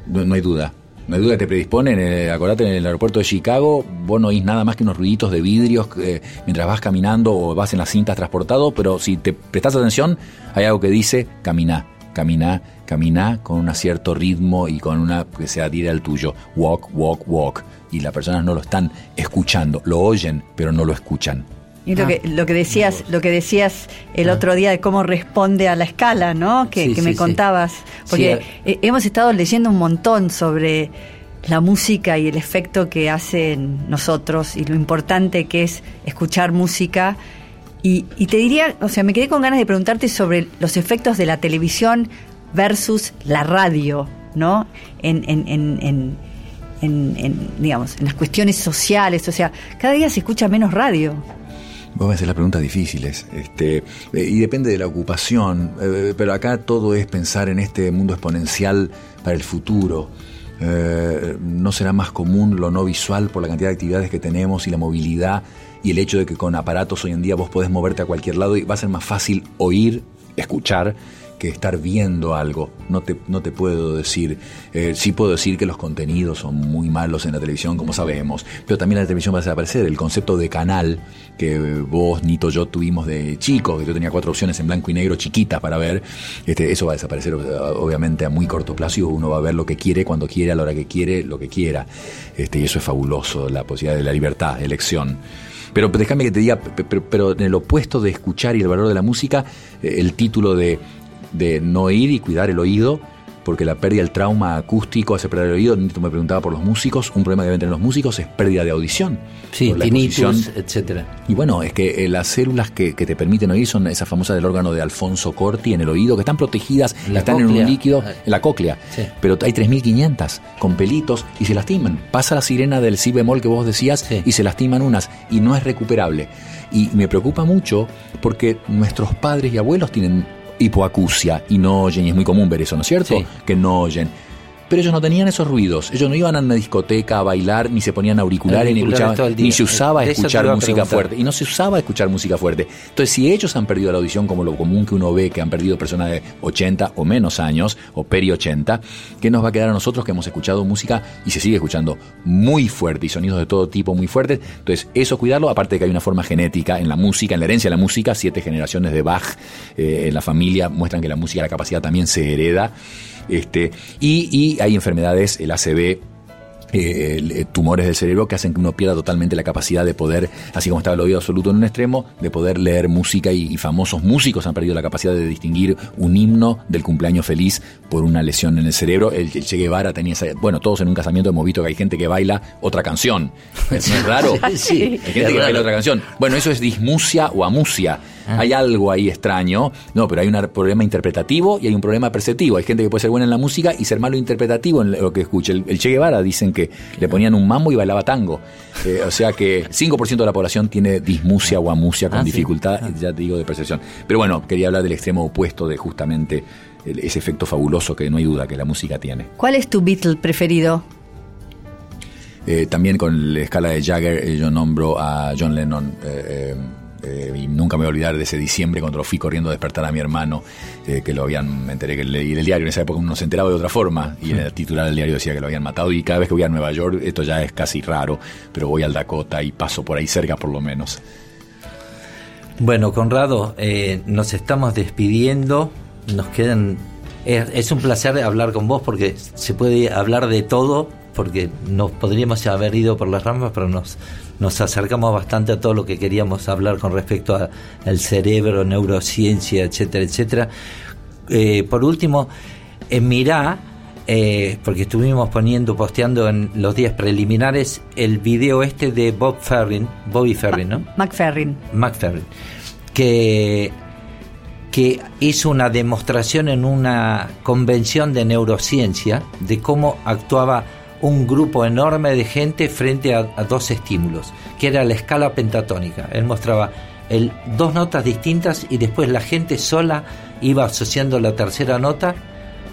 No, hay duda. No hay duda que te predisponen. Eh, acordate, en el aeropuerto de Chicago, vos no oís nada más que unos ruiditos de vidrios eh, mientras vas caminando o vas en las cintas transportado, pero si te prestas atención, hay algo que dice caminá, caminá, caminá con un cierto ritmo y con una que se adhiere al tuyo. Walk, walk, walk. Y las personas no lo están escuchando, lo oyen, pero no lo escuchan. Y lo, Ah. que, lo que decías, lo que decías el otro día de cómo responde a la escala, ¿no? Que, Sí, que sí, me sí. contabas. Porque Sí, hemos estado leyendo un montón sobre la música y el efecto que hace en nosotros y lo importante que es escuchar música. Y, y te diría, o sea, me quedé con ganas de preguntarte sobre los efectos de la televisión versus la radio, ¿no? En, en, en, en, en- en, digamos, en las cuestiones sociales. O sea, cada día se escucha menos radio. Vos me haces las preguntas difíciles, este, eh, y depende de la ocupación, eh, pero acá todo es pensar en este mundo exponencial para el futuro. Eh, no será más común lo no visual por la cantidad de actividades que tenemos y la movilidad y el hecho de que con aparatos hoy en día vos podés moverte a cualquier lado y va a ser más fácil oír, escuchar que estar viendo algo. No te, no te puedo decir, eh, sí puedo decir que los contenidos son muy malos en la televisión, como sabemos, pero también la televisión va a desaparecer. El concepto de canal que vos, Nito, yo tuvimos de chicos, que yo tenía cuatro opciones en blanco y negro chiquitas para ver, este, eso va a desaparecer obviamente a muy corto plazo y uno va a ver lo que quiere, cuando quiere, a la hora que quiere, lo que quiera. Este, y eso es fabuloso, la posibilidad de la libertad, elección. Pero déjame que te diga, pe- pe- pero en el opuesto de escuchar y el valor de la música, eh, el título de, de no oír y cuidar el oído, porque la pérdida del trauma acústico hace perder el oído. Nito me preguntaba por los músicos, un problema que deben tener los músicos es pérdida de audición. Sí, tinnitus, etcétera. Y bueno, es que eh, las células que, que te permiten oír son esas famosas del órgano de Alfonso Corti en el oído, que están protegidas, La están en un líquido, en la cóclea. Sí. Pero hay 3.500 con pelitos y se lastiman. Pasa la sirena del si bemol que vos decías Sí. y se lastiman unas y no es recuperable. Y me preocupa mucho porque nuestros padres y abuelos tienen hipoacusia y no oyen, y es muy común ver eso, ¿no es cierto? Sí. Que no oyen. Pero ellos no tenían esos ruidos, ellos no iban a una discoteca a bailar, ni se ponían auriculares, ni, escuchaban, ni se usaba De escuchar música fuerte. Y no se usaba escuchar música fuerte. Entonces, si ellos han perdido la audición, como lo común que uno ve, que han perdido personas de 80 o menos años, o peri 80, ¿qué nos va a quedar a nosotros que hemos escuchado música y se sigue escuchando muy fuerte y sonidos de todo tipo muy fuertes? Entonces, eso cuidarlo, aparte de que hay una forma genética en la música, en la herencia de la música, siete generaciones de Bach eh, en la familia muestran que la música, la capacidad también se hereda. Este, y, y hay enfermedades, el ACV, eh, eh, tumores del cerebro que hacen que uno pierda totalmente la capacidad de poder, así como estaba el oído absoluto en un extremo, de poder leer música y, y famosos músicos han perdido la capacidad de distinguir un himno del cumpleaños feliz por una lesión en el cerebro. El, el Che Guevara tenía esa, bueno, todos en un casamiento hemos visto que hay gente que baila otra canción. ¿No es raro? Sí, Hay gente que baila otra canción. Bueno, eso es dismusia o amusia. Ah. hay algo ahí extraño. No, pero hay un problema interpretativo y hay un problema perceptivo. Hay gente que puede ser buena en la música y ser malo interpretativo en lo que escuche. El, el Che Guevara dicen que le ponían un mambo y bailaba tango. Eh, o sea que 5% de la población tiene dismusia o amusia con Ah, sí. dificultad, ya te digo, de percepción. Pero bueno, quería hablar del extremo opuesto de justamente ese efecto fabuloso que no hay duda que la música tiene. ¿Cuál es tu Beatle preferido? Eh, también con la escala de Jagger eh, yo nombro a John Lennon eh, eh, y nunca me voy a olvidar de ese diciembre cuando lo fui corriendo a despertar a mi hermano eh, que lo habían, me enteré que leí el diario en esa época uno se enteraba de otra forma y en el titular del diario decía que lo habían matado y cada vez que voy a Nueva York esto ya es casi raro pero voy al Dakota y paso por ahí cerca por lo menos Bueno, Conrado, eh, nos estamos despidiendo. Nos quedan. Es, es un placer hablar con vos porque se puede hablar de todo, porque nos podríamos haber ido por las ramas, pero nos, nos acercamos bastante a todo lo que queríamos hablar con respecto a- al cerebro, neurociencia, etcétera, etcétera. Eh, por último, en Mirá, eh, porque estuvimos poniendo, posteando en los días preliminares el video este de Bob Ferrin, Bobby Ferrin, ¿no? McFerrin. McFerrin, que, que hizo una demostración en una convención de neurociencia de cómo actuaba un grupo enorme de gente frente a, a dos estímulos, que era la escala pentatónica. Él mostraba el, dos notas distintas y después la gente sola iba asociando la tercera nota,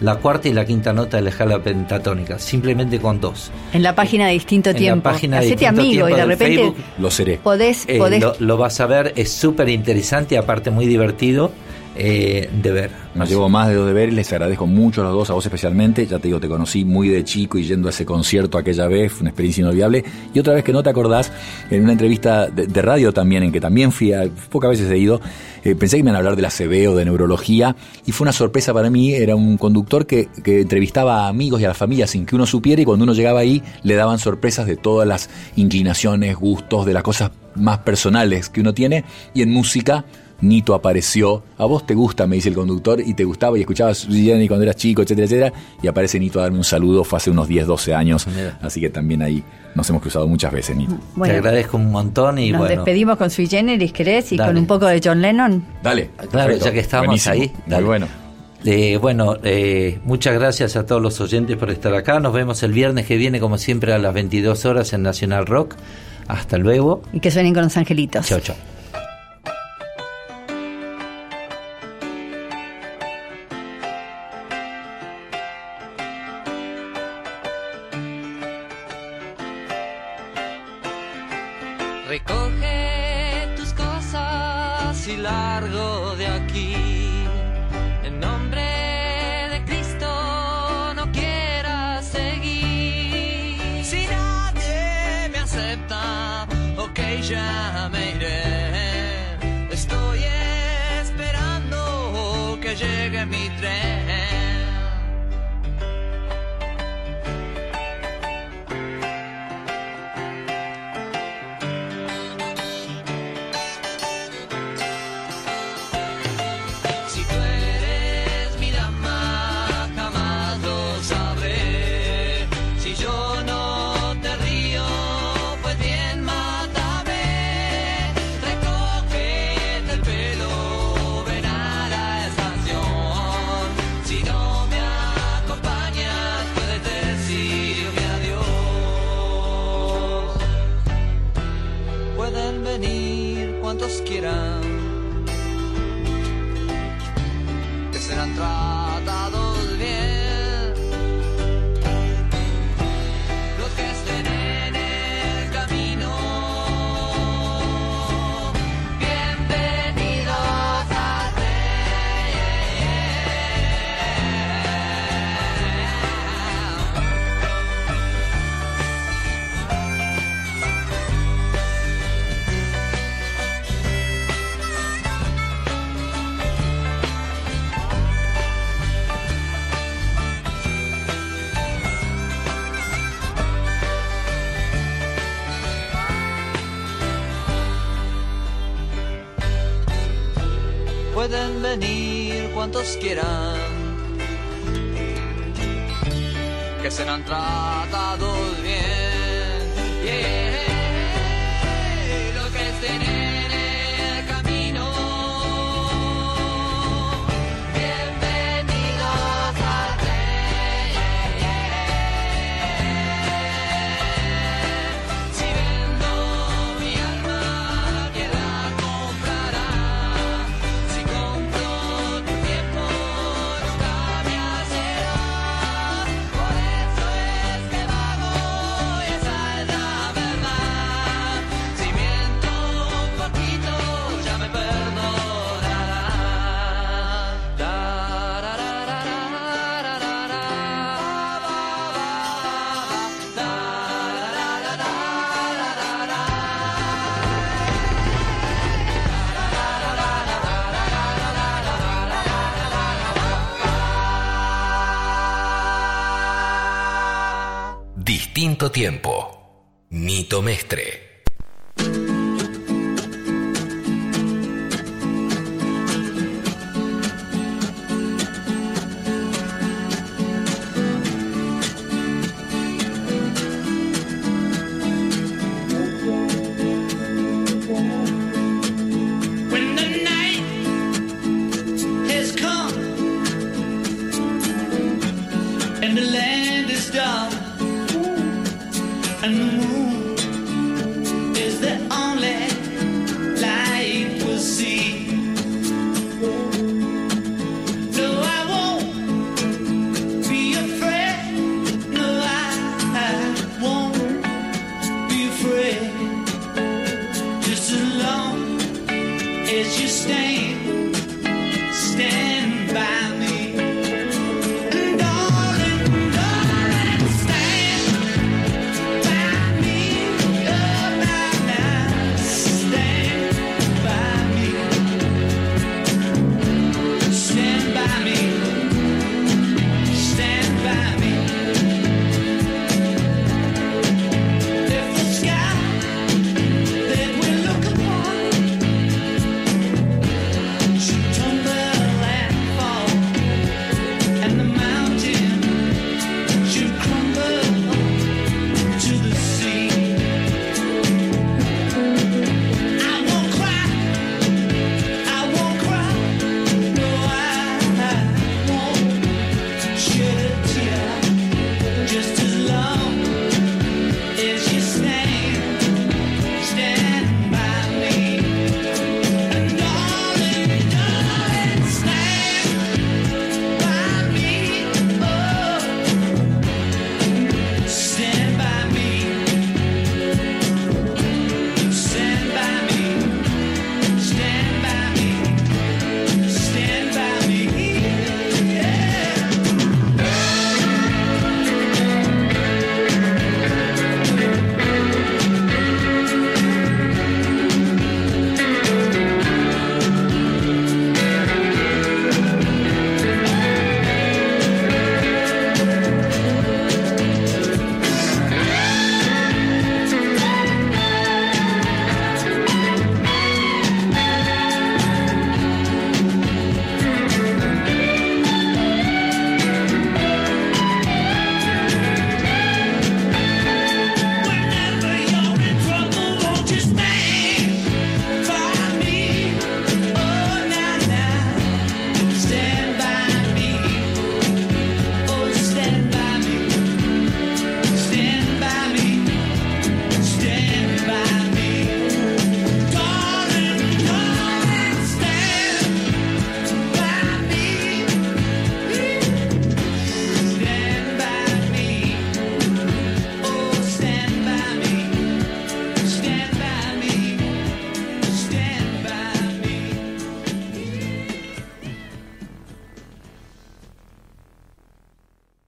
la cuarta y la quinta nota de la escala pentatónica, simplemente con dos. En la página de Distinto En la Tiempo. página de Distinto amigo y Tiempo de del repente Facebook. lo seré podés, Eh, podés lo, lo vas a ver, es súper interesante, aparte muy divertido eh, de ver. Nos llevo más de dos deberes, les agradezco mucho a los dos, a vos especialmente. Ya te digo, te conocí muy de chico y yendo a ese concierto aquella vez, fue una experiencia inolvidable. Y otra vez que no te acordás, en una entrevista de, de radio también, en que también fui, a, pocas veces he ido, eh, pensé que me iban a hablar de la CB o de neurología, y fue una sorpresa para mí. Era un conductor que, que entrevistaba a amigos y a la familia sin que uno supiera, y cuando uno llegaba ahí, le daban sorpresas de todas las inclinaciones, gustos, de las cosas más personales que uno tiene, y en música. Nito apareció, a vos te gusta, me dice el conductor, y te gustaba y escuchabas Jenny cuando eras chico, etcétera, etcétera, y aparece Nito a darme un saludo, fue hace unos 10, 12 años, así que también ahí nos hemos cruzado muchas veces, Nito. Bueno. Te agradezco un montón y nos bueno. despedimos con Sui Generis, ¿querés? Y Dale. con un poco de John Lennon. Dale. Claro, perfecto, ya que estamos buenísimo, ahí. Muy bueno. Eh, bueno, eh, muchas gracias a todos los oyentes por estar acá. Nos vemos el viernes que viene, como siempre, a las 22 horas en Nacional Rock. Hasta luego. Y que suenen con los angelitos. Chao, chao. Distinto tiempo. Nito Mestre.